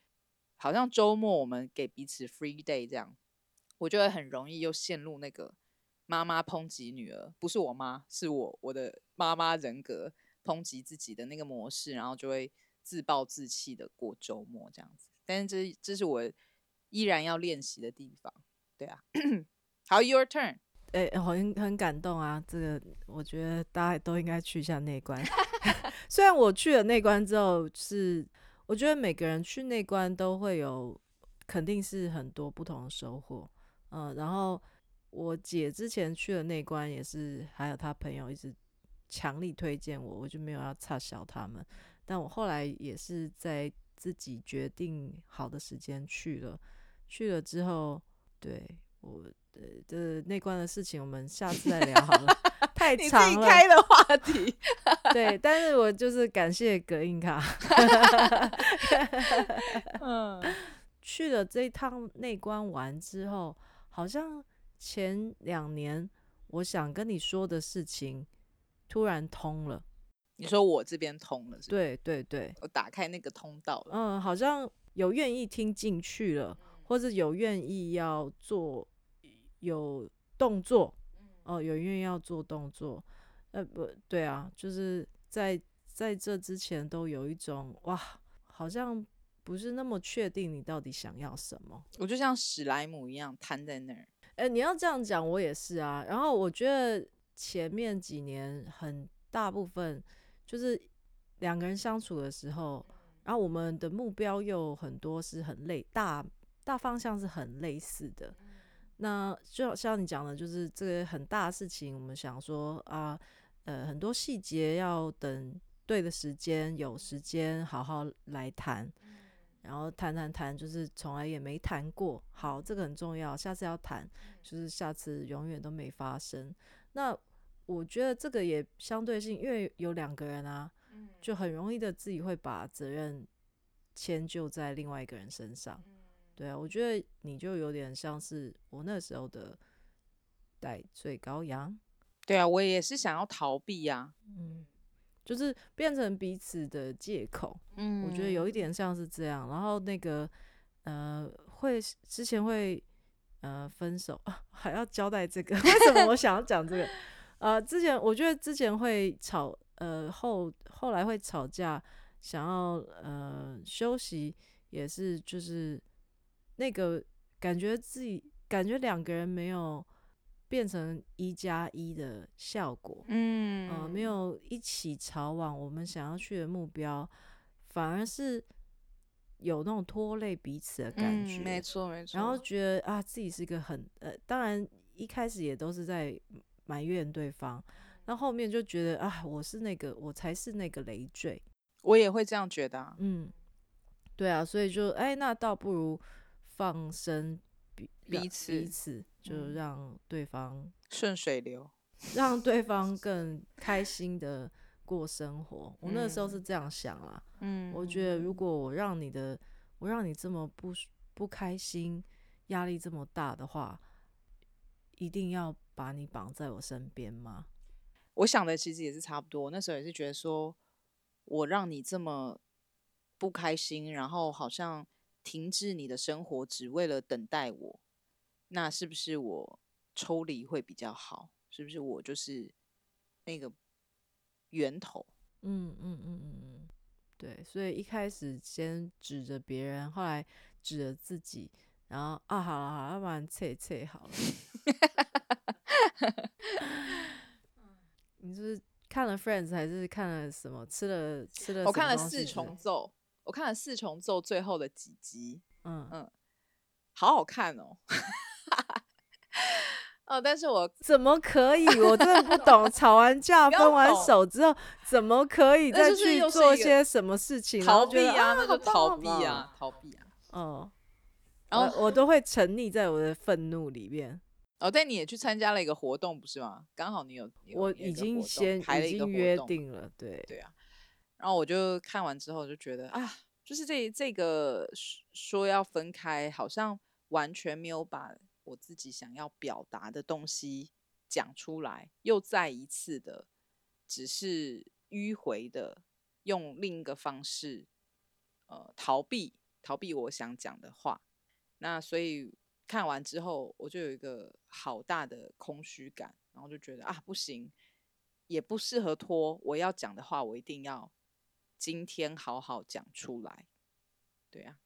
Speaker 2: 好像周末我们给彼此 free day 这样，我就会很容易又陷入那个妈妈抨击女儿，不是我妈，是我我的妈妈人格抨击自己的那个模式，然后就会自暴自弃的过周末这样子。但是这这是我依然要练习的地方，对啊。(coughs) 好，Your turn。
Speaker 1: 哎、欸，很很感动啊，这个我觉得大家都应该去一下内观。(laughs) 虽然我去了内观之后是。我觉得每个人去内观都会有，肯定是很多不同的收获，嗯，然后我姐之前去的内关也是，还有她朋友一直强力推荐我，我就没有要插小他们，但我后来也是在自己决定好的时间去了，去了之后，对我的这内关的事情，我们下次再聊好了。(laughs) 太长了，你自己开的话题。对，但是我就是感谢隔音卡。(laughs) 嗯，(laughs) 去了这一趟内关完之后，好像前两年我想跟你说的事情突然通了。
Speaker 2: 你说我这边通了是？
Speaker 1: 对对对，
Speaker 2: 我打开那个通道了。
Speaker 1: 嗯，好像有愿意听进去了，或者有愿意要做有动作。哦，有愿意要做动作，呃，不对啊，就是在在这之前都有一种哇，好像不是那么确定你到底想要什么。
Speaker 2: 我就像史莱姆一样瘫在那儿。
Speaker 1: 哎，你要这样讲，我也是啊。然后我觉得前面几年很大部分就是两个人相处的时候，然后我们的目标又很多是很类大大方向是很类似的。那就像你讲的，就是这个很大的事情，我们想说啊，呃，很多细节要等对的时间，有时间好好来谈，然后谈谈谈，就是从来也没谈过。好，这个很重要，下次要谈，就是下次永远都没发生。那我觉得这个也相对性，因为有两个人啊，就很容易的自己会把责任迁就在另外一个人身上。对啊，我觉得你就有点像是我那时候的代罪羔羊。
Speaker 2: 对啊，我也是想要逃避呀，
Speaker 1: 嗯，就是变成彼此的借口。嗯，我觉得有一点像是这样。然后那个呃，会之前会呃分手，(laughs) 还要交代这个，为什么我想要讲这个？呃，之前我觉得之前会吵，呃后后来会吵架，想要呃休息，也是就是。那个感觉自己感觉两个人没有变成一加一的效果，嗯，呃，没有一起朝往我们想要去的目标，反而是有那种拖累彼此的感觉，
Speaker 2: 嗯，没错没错。
Speaker 1: 然后觉得啊，自己是一个很呃，当然一开始也都是在埋怨对方，那后面就觉得啊，我是那个我才是那个累赘，
Speaker 2: 我也会这样觉得啊，
Speaker 1: 嗯，对啊，所以就哎，那倒不如。放生彼
Speaker 2: 彼此，
Speaker 1: 彼此就让对方
Speaker 2: 顺水流，(laughs)
Speaker 1: 让对方更开心的过生活。我那时候是这样想啦，嗯，我觉得如果我让你的，我让你这么不不开心，压力这么大的话，一定要把你绑在我身边吗？
Speaker 2: 我想的其实也是差不多。那时候也是觉得说，我让你这么不开心，然后好像。停滞你的生活，只为了等待我，那是不是我抽离会比较好？是不是我就是那个源头？
Speaker 1: 嗯嗯嗯嗯嗯，对，所以一开始先指着别人，后来指着自己，然后啊，好了好了，要不然测一测好了。(laughs) 你是不是看了 Friends 还是看了什么？吃了吃了？
Speaker 2: 我看了四重奏，我看了四重奏最后的几集。嗯嗯，好好看哦。哦，(laughs) 但是我 (laughs)
Speaker 1: 怎么可以？我真的不懂。(laughs) 吵完架分完手之后，怎么可以再去做些什么事情？
Speaker 2: 逃避啊，那就逃避啊，逃避啊。
Speaker 1: 哦，然后我都会沉溺在我的愤怒里面。
Speaker 2: 哦，但你也去参加了一个活动，不是吗？刚好你有，
Speaker 1: 我已经先排了一个约定了。对
Speaker 2: 对啊，然后我就看完之后就觉得啊，就是这这个说要分开，好像完全没有把。我自己想要表达的东西讲出来，又再一次的，只是迂回的用另一个方式，呃，逃避逃避我想讲的话。那所以看完之后，我就有一个好大的空虚感，然后就觉得啊，不行，也不适合拖。我要讲的话，我一定要今天好好讲出来。对啊。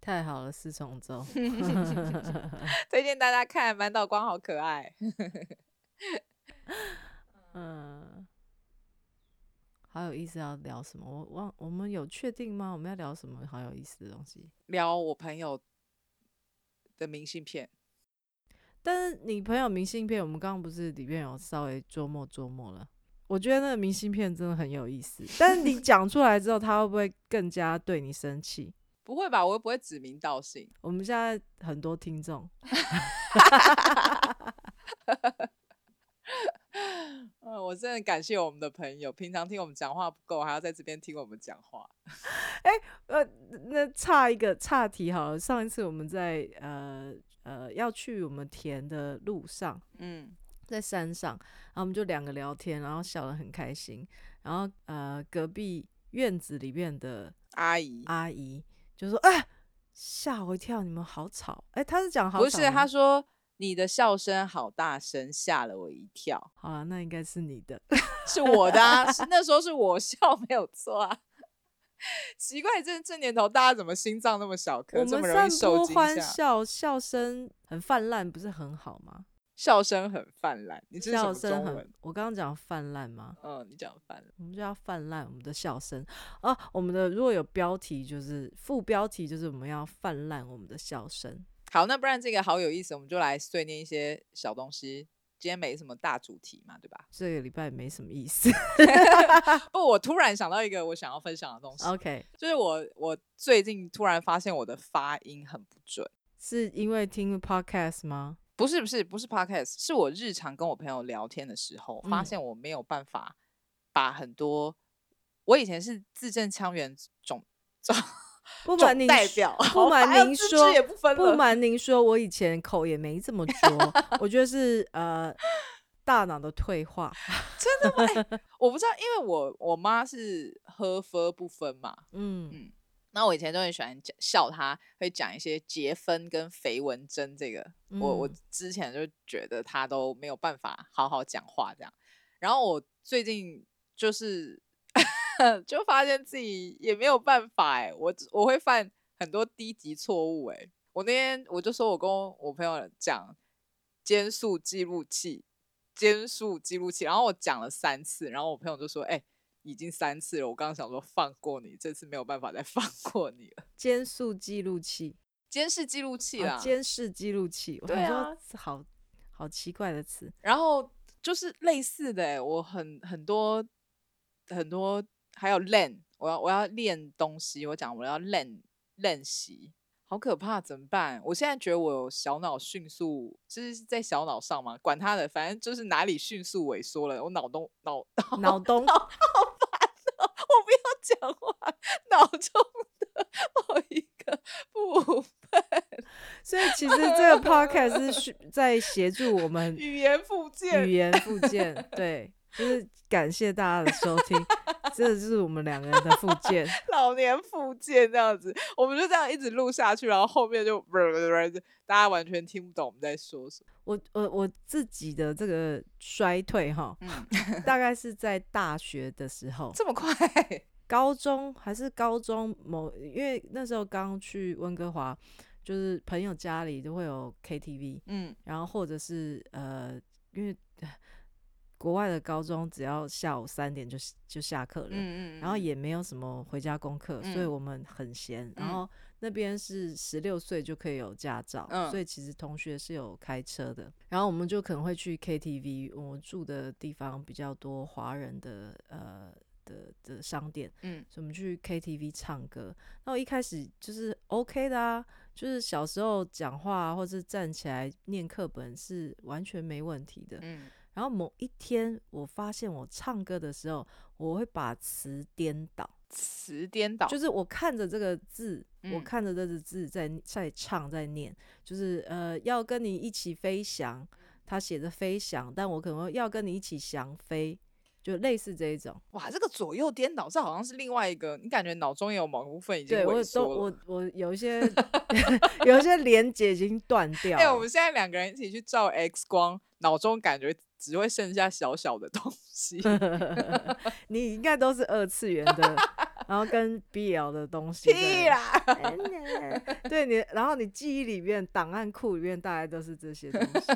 Speaker 1: 太好了，四重奏，(laughs)
Speaker 2: 推荐大家看，满岛光好可爱。(laughs)
Speaker 1: 嗯，好有意思，要聊什么？我忘，我们有确定吗？我们要聊什么好有意思的东西？
Speaker 2: 聊我朋友的明信片。
Speaker 1: 但是你朋友明信片，我们刚刚不是里面有稍微琢磨琢磨了？我觉得那个明信片真的很有意思。但是你讲出来之后，他会不会更加对你生气？(laughs)
Speaker 2: 不会吧，我又不会指名道姓。
Speaker 1: 我们现在很多听众，(laughs)
Speaker 2: 嗯，我真的感谢我们的朋友，平常听我们讲话不够，还要在这边听我们讲话。
Speaker 1: 哎、欸，呃，那差一个岔题好了。上一次我们在呃呃要去我们田的路上，嗯，在山上，然后我们就两个聊天，然后笑得很开心。然后呃，隔壁院子里面的
Speaker 2: 阿姨
Speaker 1: 阿姨。就说哎，吓我一跳！你们好吵！哎，他是讲好吵，
Speaker 2: 不是？他说你的笑声好大声，吓了我一跳。
Speaker 1: 好啊，那应该是你的，(laughs)
Speaker 2: 是我的啊。是那时候是我笑，(laughs) 没有错啊。(laughs) 奇怪，这这年头大家怎么心脏那么小颗，这么容易受惊吓？
Speaker 1: 欢笑，笑声很泛滥，不是很好吗？
Speaker 2: 笑声很泛滥，你知道
Speaker 1: 笑声很？我刚刚讲泛滥吗？
Speaker 2: 嗯，你讲泛滥，
Speaker 1: 我们就要泛滥我们的笑声啊！我们的如果有标题，就是副标题，就是我们要泛滥我们的笑声。
Speaker 2: 好，那不然这个好有意思，我们就来碎念一些小东西。今天没什么大主题嘛，对吧？
Speaker 1: 这个礼拜没什么意思。(laughs) (laughs)
Speaker 2: 不，我突然想到一个我想要分享的东西。
Speaker 1: OK，
Speaker 2: 就是我我最近突然发现我的发音很不准，
Speaker 1: 是因为听 Podcast 吗？
Speaker 2: 不是不是不是 podcast，是我日常跟我朋友聊天的时候，发现我没有办法把很多，嗯、我以前是字正腔圆总总
Speaker 1: 不瞒您
Speaker 2: 代表，
Speaker 1: 不瞒您
Speaker 2: 说不
Speaker 1: 瞒您说，我以前口也没这么说，我觉得 (laughs) 是呃大脑的退化，
Speaker 2: 真的吗？欸、我不知道，因为我我妈是喝分不分嘛，嗯嗯。那我以前都很喜欢讲笑他，会讲一些结分跟肥文珍这个，嗯、我我之前就觉得他都没有办法好好讲话这样，然后我最近就是 (laughs) 就发现自己也没有办法哎，我我会犯很多低级错误哎，我那天我就说我跟我朋友讲间数记录器，间数记录器，然后我讲了三次，然后我朋友就说哎。欸已经三次了，我刚刚想说放过你，这次没有办法再 (laughs) 放过你了。
Speaker 1: 监视记录器，
Speaker 2: 监视记录器啦，
Speaker 1: 监视记录器。对啊，好好奇怪的词。
Speaker 2: 然后就是类似的，我很很多很多，还有练，我要我要练东西，我讲我要练练习。好可怕，怎么办？我现在觉得我有小脑迅速，就是在小脑上嘛，管他的，反正就是哪里迅速萎缩了，我脑东脑 (laughs)
Speaker 1: 脑东
Speaker 2: 好烦哦，我不要讲话，脑中的某一个部分。
Speaker 1: 所以其实这个 podcast 是 (laughs) 在协助我们
Speaker 2: 语言复健，
Speaker 1: 语言复健，对。就是感谢大家的收听，这就是我们两个人的复健，(laughs)
Speaker 2: 老年复健这样子，我们就这样一直录下去，然后后面就 (laughs) 大家完全听不懂我们在说什么。
Speaker 1: 我我我自己的这个衰退哈，嗯，大概是在大学的时候，
Speaker 2: 这么快？
Speaker 1: 高中还是高中某，因为那时候刚去温哥华，就是朋友家里都会有 KTV，
Speaker 2: 嗯，
Speaker 1: 然后或者是呃，因为国外的高中只要下午三点就就下课了，嗯嗯，嗯，然后也没有什么回家功课，嗯，所以我们很闲，嗯，然后。那边是十六岁就可以有驾照，嗯，所以其实同学是有开车的。然后我们就可能会去 KTV，我住的地方比较多华人的呃的的商店，嗯，所以我们去 KTV 唱歌。那我一开始就是 OK 的啊，就是小时候讲话或是站起来念课本是完全没问题的，嗯。然后某一天我发现我唱歌的时候，我会把词颠倒。
Speaker 2: 词颠倒，
Speaker 1: 就是我看着这个字，嗯、我看着这个字在在唱在念，就是呃要跟你一起飞翔，他写着飞翔，但我可能要跟你一起翔飞，就类似这一种。
Speaker 2: 哇，这个左右颠倒，这好像是另外一个，你感觉脑中有某部分已经
Speaker 1: 对我都我我有一些 (laughs) 有一些连接已经断掉。哎、
Speaker 2: 欸，我们现在两个人一起去照 X 光，脑中感觉。只会剩下小小的东西，(laughs)
Speaker 1: 你应该都是二次元的，然后跟 BL 的东西。
Speaker 2: 屁啦！
Speaker 1: 对你，然后你记忆里面档案库里面大概都是这些东西。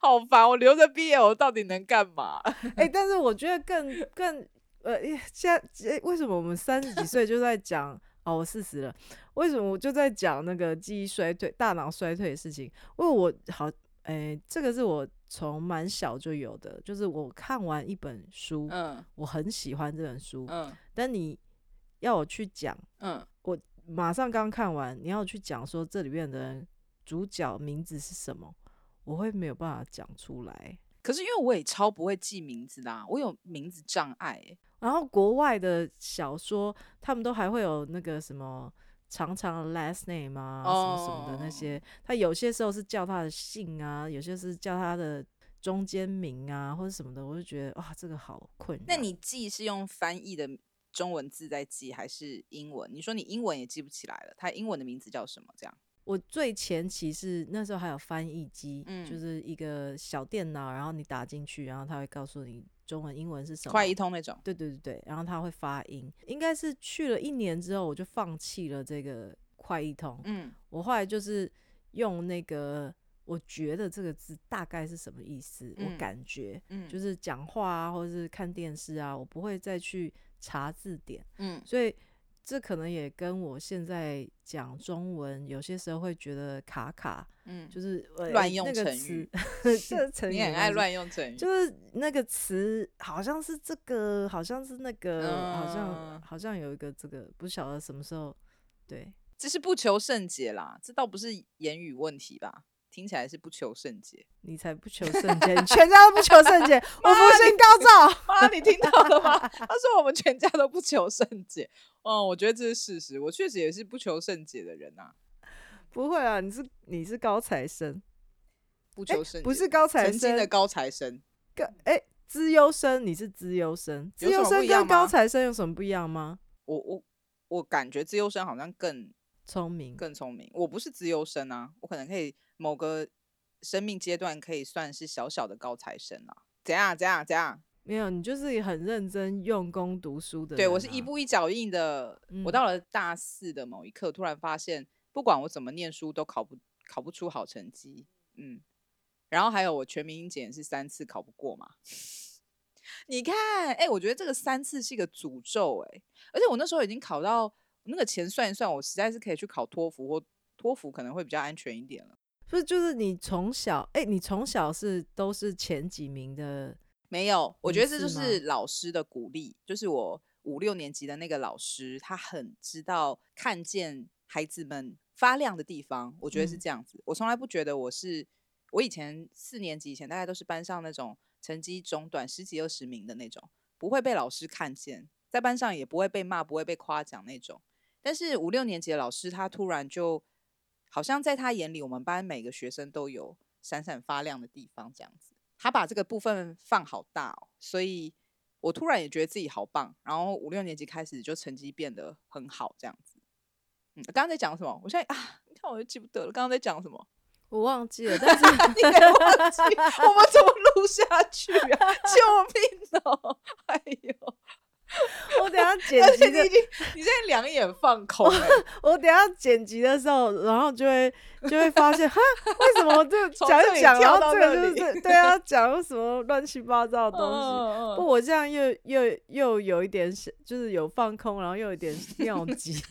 Speaker 2: 好烦，我留着毕业，我到底能干嘛？(laughs)
Speaker 1: 哎、欸，但是我觉得更更呃，现在为什么我们三十几岁就在讲哦，我四十了，为什么我就在讲那个记忆衰退、大脑衰退的事情？因为我好。哎、欸，这个是我从蛮小就有的，就是我看完一本书，嗯，我很喜欢这本书，嗯，但你要我去讲，嗯，我马上刚看完，你要去讲说这里面的主角名字是什么，我会没有办法讲出来。
Speaker 2: 可是因为我也超不会记名字的，啊，我有名字障碍。
Speaker 1: 然后国外的小说，他们都还会有那个什么。长长的 last name 啊，什么什么的那些，oh. 他有些时候是叫他的姓啊，有些是叫他的中间名啊，或者什么的，我就觉得哇，这个好困难。
Speaker 2: 那你记是用翻译的中文字在记，还是英文？你说你英文也记不起来了，他英文的名字叫什么？这样？
Speaker 1: 我最前期是那时候还有翻译机，嗯，就是一个小电脑，然后你打进去，然后他会告诉你。中文、英文是什么？
Speaker 2: 快译通那种。
Speaker 1: 对对对对，然后他会发音。应该是去了一年之后，我就放弃了这个快译通。嗯，我后来就是用那个，我觉得这个字大概是什么意思，嗯、我感觉，嗯，就是讲话啊，或者是看电视啊，我不会再去查字典。嗯，所以。这可能也跟我现在讲中文，有些时候会觉得卡卡，嗯，就是 (laughs)
Speaker 2: 乱用成语，
Speaker 1: 这个成语
Speaker 2: 你很爱乱用成语，
Speaker 1: 就是那个词好像是这个，好像是那个，嗯、好像好像有一个这个，不晓得什么时候，对，
Speaker 2: 这是不求甚解啦，这倒不是言语问题吧。听起来是不求甚解，
Speaker 1: 你才不求甚解，你 (laughs) 全家都不求甚解。我福星高照，(laughs)
Speaker 2: 妈，你听到了吗？他说我们全家都不求甚解。哦，我觉得这是事实，我确实也是不求甚解的人啊。
Speaker 1: 不会啊，你是你是高材生，
Speaker 2: 不求甚解，
Speaker 1: 不是高材生，
Speaker 2: 曾经的高材生。
Speaker 1: 个哎，资优生，你是资优生，资优生跟高材生有什么不一样吗？
Speaker 2: 我我我感觉资优生好像更
Speaker 1: 聪明，
Speaker 2: 更聪明。我不是资优生啊，我可能可以。某个生命阶段可以算是小小的高材生了？怎样？怎样？怎样？
Speaker 1: 没有，你就是很认真用功读书的啊。
Speaker 2: 对，我是一步一脚印的。嗯。我到了大四的某一刻，突然发现，不管我怎么念书，都考不考不出好成绩。嗯。然后还有我全民英检是三次考不过嘛？(laughs) 你看，哎，我觉得这个三次是一个诅咒，哎。而且我那时候已经考到那个钱算一算，我实在是可以去考托福或托福，可能会比较安全一点了。
Speaker 1: 不是，就是你从小，哎、欸，你从小是都是前几名的？
Speaker 2: 没有，我觉得这就是老师的鼓励。就是我五六年级的那个老师，他很知道看见孩子们发亮的地方。我觉得是这样子。嗯、我从来不觉得我是，我以前四年级以前大概都是班上那种成绩中短十几二十名的那种，不会被老师看见，在班上也不会被骂，不会被夸奖那种。但是五六年级的老师，他突然就。好像在他眼里，我们班每个学生都有闪闪发亮的地方，这样子。他把这个部分放好大哦，所以我突然也觉得自己好棒。然后五六年级开始就成绩变得很好，这样子。嗯，刚刚在讲什么？我现在啊，你看我就记不得了。刚刚在讲什么？(laughs)
Speaker 1: 我忘记了。但是 (laughs)
Speaker 2: 你给忘记？我们怎么录下去啊？(laughs) 救命哦！哎呦，(laughs)
Speaker 1: 我等下剪辑的，
Speaker 2: 你你现在两眼放空、欸
Speaker 1: 我。我等下剪辑的时候，然后就会就会发现，哈，为什么我 (laughs) 这讲一讲，然后这个就是对啊，讲什么乱七八糟的东西。哦、不，我这样又又又有一点，就是有放空，然后又有一点 (laughs) 尿急。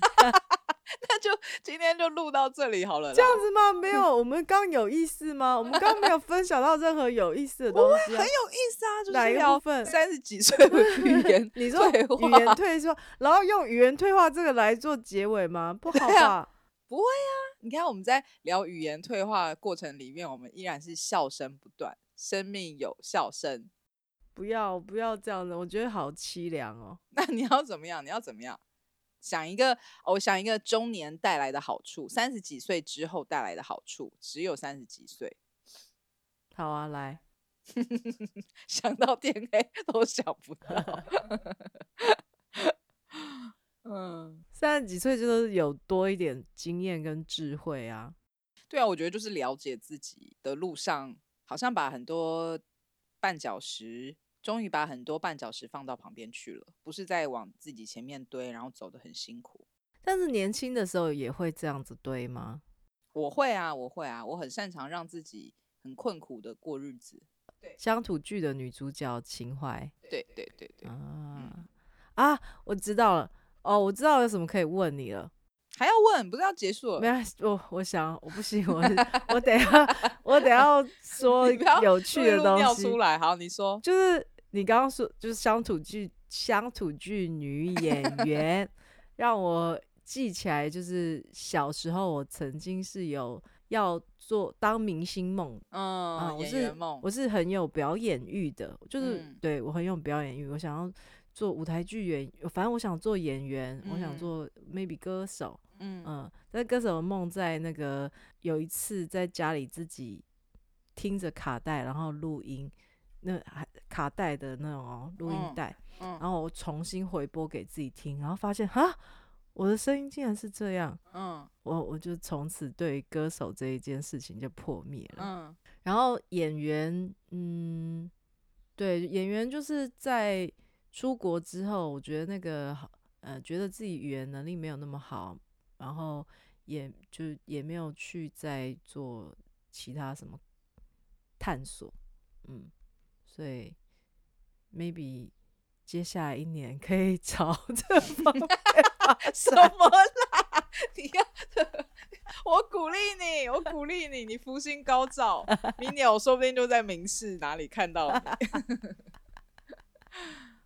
Speaker 1: (laughs)
Speaker 2: 那就今天就录到这里好了。
Speaker 1: 这样子吗？没有，我们刚有意思吗？我们刚没有分享到任何有意思的东西、啊。
Speaker 2: 很有意思啊，就是
Speaker 1: 哪一部分？
Speaker 2: 三十几岁的语 (laughs) 言，
Speaker 1: 你说语言退化，然后用语言退化这个来做结尾吗？不好吧？
Speaker 2: 啊、不会啊！你看我们在聊语言退化的过程里面，我们依然是笑声不断，生命有笑声。
Speaker 1: 不要不要这样子，我觉得好凄凉哦。(laughs)
Speaker 2: 那你要怎么样？你要怎么样？想一个，我、哦、想一个中年带来的好处，三十几岁之后带来的好处，只有三十几岁。
Speaker 1: 好啊，来，(laughs)
Speaker 2: 想到天黑 (laughs) 都想不到。
Speaker 1: 嗯，三十几岁就是有多一点经验跟智慧啊。
Speaker 2: 对啊，我觉得就是了解自己的路上，好像把很多绊脚石。终于把很多绊脚石放到旁边去了，不是在往自己前面堆，然后走得很辛苦。
Speaker 1: 但是年轻的时候也会这样子堆吗？
Speaker 2: 我会啊，我会啊，我很擅长让自己很困苦的过日子。
Speaker 1: 对，乡土剧的女主角情怀。
Speaker 2: 对对对对。
Speaker 1: 啊、嗯、啊，我知道了。哦，我知道有什么可以问你了。
Speaker 2: 还要问？不是要结束了？
Speaker 1: 没有，我我想我不行，我 (laughs) 我等下我等下说有趣的东西。
Speaker 2: 出来，好，你说。
Speaker 1: 就是你刚刚说，就是乡土剧乡土剧女演 (laughs) 员，让我记起来，就是小时候我曾经是有要做当明星梦，
Speaker 2: 嗯，啊、我是
Speaker 1: 我是很有表演欲的，就是、嗯、对我很有表演欲，我想要做舞台剧演，反正我想做演员，嗯、我想做 maybe 歌手。嗯。嗯，但歌手的梦在那个有一次在家里自己听着卡带，然后录音，那还卡带的那种哦，录音带，嗯。嗯、然后我重新回播给自己听，然后发现哈，我的声音竟然是这样，嗯，我我就从此对歌手这一件事情就破灭了，嗯，然后演员，嗯，对，演员就是在出国之后，我觉得那个呃，觉得自己语言能力没有那么好。然后也就也没有去再做其他什么探索，嗯，所以 maybe 接下来一年可以 (laughs) 朝这方面
Speaker 2: 什么啦？(laughs) 你看，(laughs) 我鼓励你，我鼓励你，你福星高照，明年我说不定就在明视哪里看到你。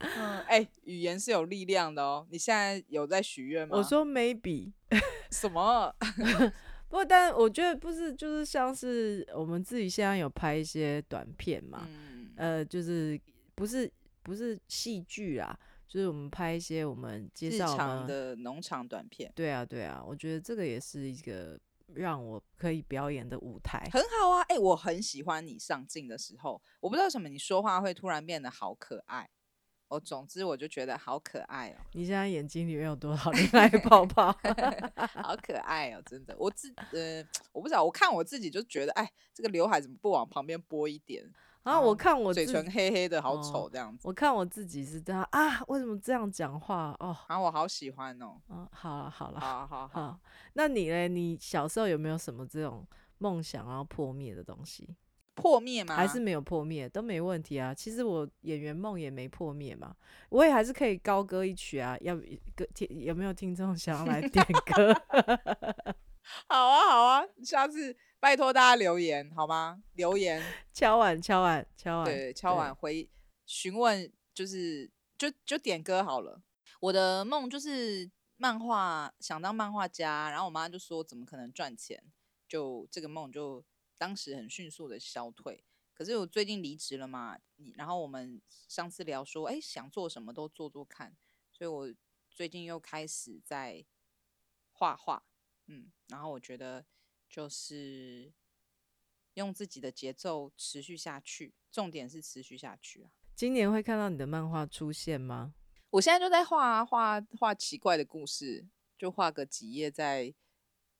Speaker 2: 嗯，哎、欸，语言是有力量的哦。你现在有在许愿吗？
Speaker 1: 我说 maybe (laughs)
Speaker 2: 什么？(laughs)
Speaker 1: 不过，但我觉得不是，就是像是我们自己现在有拍一些短片嘛，嗯、呃，就是不是不是戏剧啦，就是我们拍一些我们介绍
Speaker 2: 的农场短片。
Speaker 1: 对啊，对啊，我觉得这个也是一个让我可以表演的舞台，
Speaker 2: 很好啊。哎、欸，我很喜欢你上镜的时候，我不知道为什么你说话会突然变得好可爱。我总之我就觉得好可爱哦！
Speaker 1: 你现在眼睛里面有多少 (laughs) 恋爱泡泡？(laughs)
Speaker 2: 好可爱哦，真的。我自呃，我不知道，我看我自己就觉得，哎，这个刘海怎么不往旁边拨一点？
Speaker 1: 然后我看我
Speaker 2: 嘴唇黑黑的，好丑这样子。
Speaker 1: 我看我自己是这样啊，为什么这样讲话？哦，
Speaker 2: 啊，我好喜欢哦。
Speaker 1: 嗯，好了好了，
Speaker 2: 好好好。
Speaker 1: 那你呢？你小时候有没有什么这种梦想然后破灭的东西？
Speaker 2: 破灭吗？
Speaker 1: 还是没有破灭，都没问题啊。其实我演员梦也没破灭嘛，我也还是可以高歌一曲啊。要歌听有没有听众想要来点歌？(laughs)
Speaker 2: 好啊，好啊，下次拜托大家留言好吗？留言
Speaker 1: 敲碗敲碗敲碗，
Speaker 2: 对，敲碗回询问，就是就就点歌好了。我的梦就是漫画，想当漫画家，然后我妈就说怎么可能赚钱？就这个梦就。当时很迅速的消退，可是我最近离职了嘛，然后我们上次聊说，哎，想做什么都做做看，所以我最近又开始在画画，嗯，然后我觉得就是用自己的节奏持续下去，重点是持续下去啊。
Speaker 1: 今年会看到你的漫画出现吗？
Speaker 2: 我现在就在画啊，画画奇怪的故事，就画个几页在。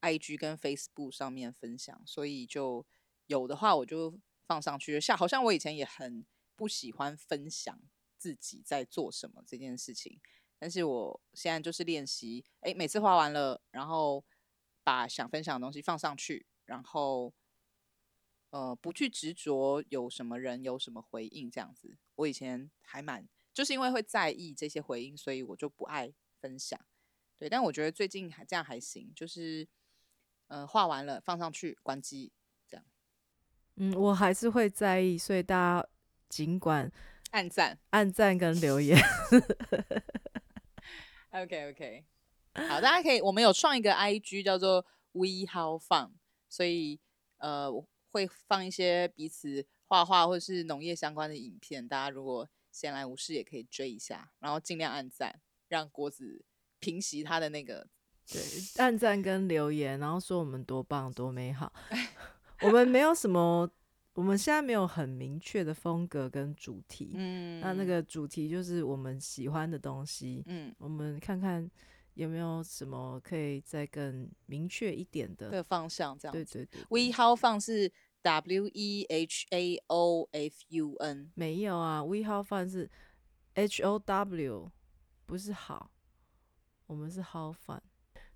Speaker 2: IG 跟 Facebook 上面分享，所以就有的话我就放上去。像好像我以前也很不喜欢分享自己在做什么这件事情。但是我现在就是练习，哎，每次画完了，然后把想分享的东西放上去，然后呃，不去执着有什么人有什么回应这样子。我以前还蛮就是因为会在意这些回应，所以我就不爱分享。对，但我觉得最近还这样还行，就是呃，画完了放上去，关机。
Speaker 1: 嗯，我还是会在意，所以大家尽管
Speaker 2: 按赞、
Speaker 1: 按赞跟留言。(laughs)
Speaker 2: OK OK，好，大家可以，我们有创一个 IG 叫做 We How Fun，所以呃会放一些彼此画画或者是农业相关的影片，大家如果闲来无事也可以追一下，然后尽量按赞，让郭子平息他的那个
Speaker 1: 对按赞跟留言，然后说我们多棒多美好。(laughs) 我们没有什么，我们现在没有很明确的风格跟主题。嗯，那那个主题就是我们喜欢的东西。嗯，我们看看有没有什么可以再更明确一点的
Speaker 2: 方向，这样。
Speaker 1: 对对对，对
Speaker 2: ，We How Fun 是 W E H A O F U N。
Speaker 1: 没有啊，We How Fun 是 H O W，不是好，我们是 How Fun。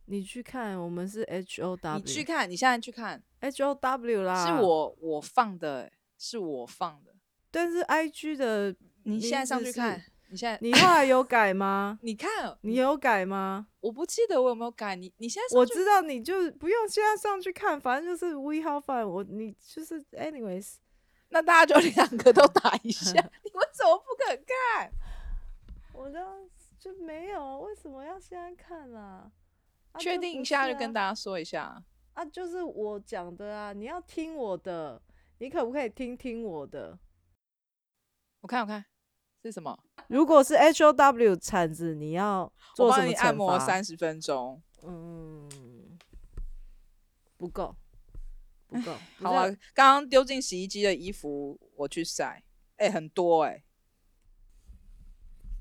Speaker 1: 你去看，我们是 H O W。
Speaker 2: 你去看，你现在去看
Speaker 1: H O W 啦。
Speaker 2: 是我我放的，是我放的。
Speaker 1: 但是 I G 的，
Speaker 2: 你现在上去看，你现在
Speaker 1: 你后来有改吗？(laughs)
Speaker 2: 你看，
Speaker 1: 你有改吗？
Speaker 2: 我不记得我有没有改。你你现在
Speaker 1: 我知道，你就不用现在上去看，反正就是 We How Fun。我你就是 Anyways，(laughs)
Speaker 2: 那大家就两个都打一下。(laughs) 你为什么不肯看？
Speaker 1: 我这样就没有，为什么要现在看啊？
Speaker 2: 确、啊、定一下，就跟大家说一下
Speaker 1: 啊，就是我讲的啊，你要听我的，你可不可以听听我的？
Speaker 2: 我看我看是什么？
Speaker 1: 如果是 H O W 铲子，你要做什么？
Speaker 2: 我帮你按摩三十分钟。
Speaker 1: 嗯，不够，不够。(laughs)
Speaker 2: 好啊，刚刚丢进洗衣机的衣服我去晒，哎、欸，很多哎、欸。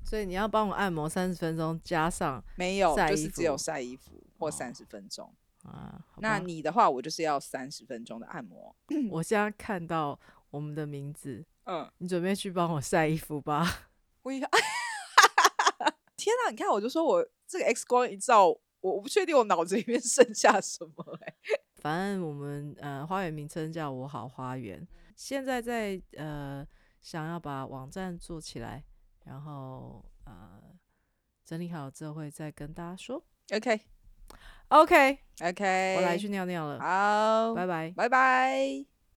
Speaker 1: 所以你要帮我按摩三十分钟，加上
Speaker 2: 没有，就是只有晒衣服或三十分钟、哦、啊。那你的话，我就是要三十分钟的按摩。(clears throat)
Speaker 1: 我现在看到我们的名字，嗯，你准备去帮我晒衣服吧。(laughs)
Speaker 2: 我一看，(laughs) 天哪！你看，我就说我这个 X 光一照，我我不确定我脑子里面 (laughs) 剩下什么哎。
Speaker 1: 反正我们呃，花园名称叫我好花园。现在在呃，想要把网站做起来。然后呃，整理好之后会再跟大家说。
Speaker 2: OK，OK，OK，、
Speaker 1: okay. okay. okay. 我来去尿尿了。
Speaker 2: 好，
Speaker 1: 拜拜，
Speaker 2: 拜拜。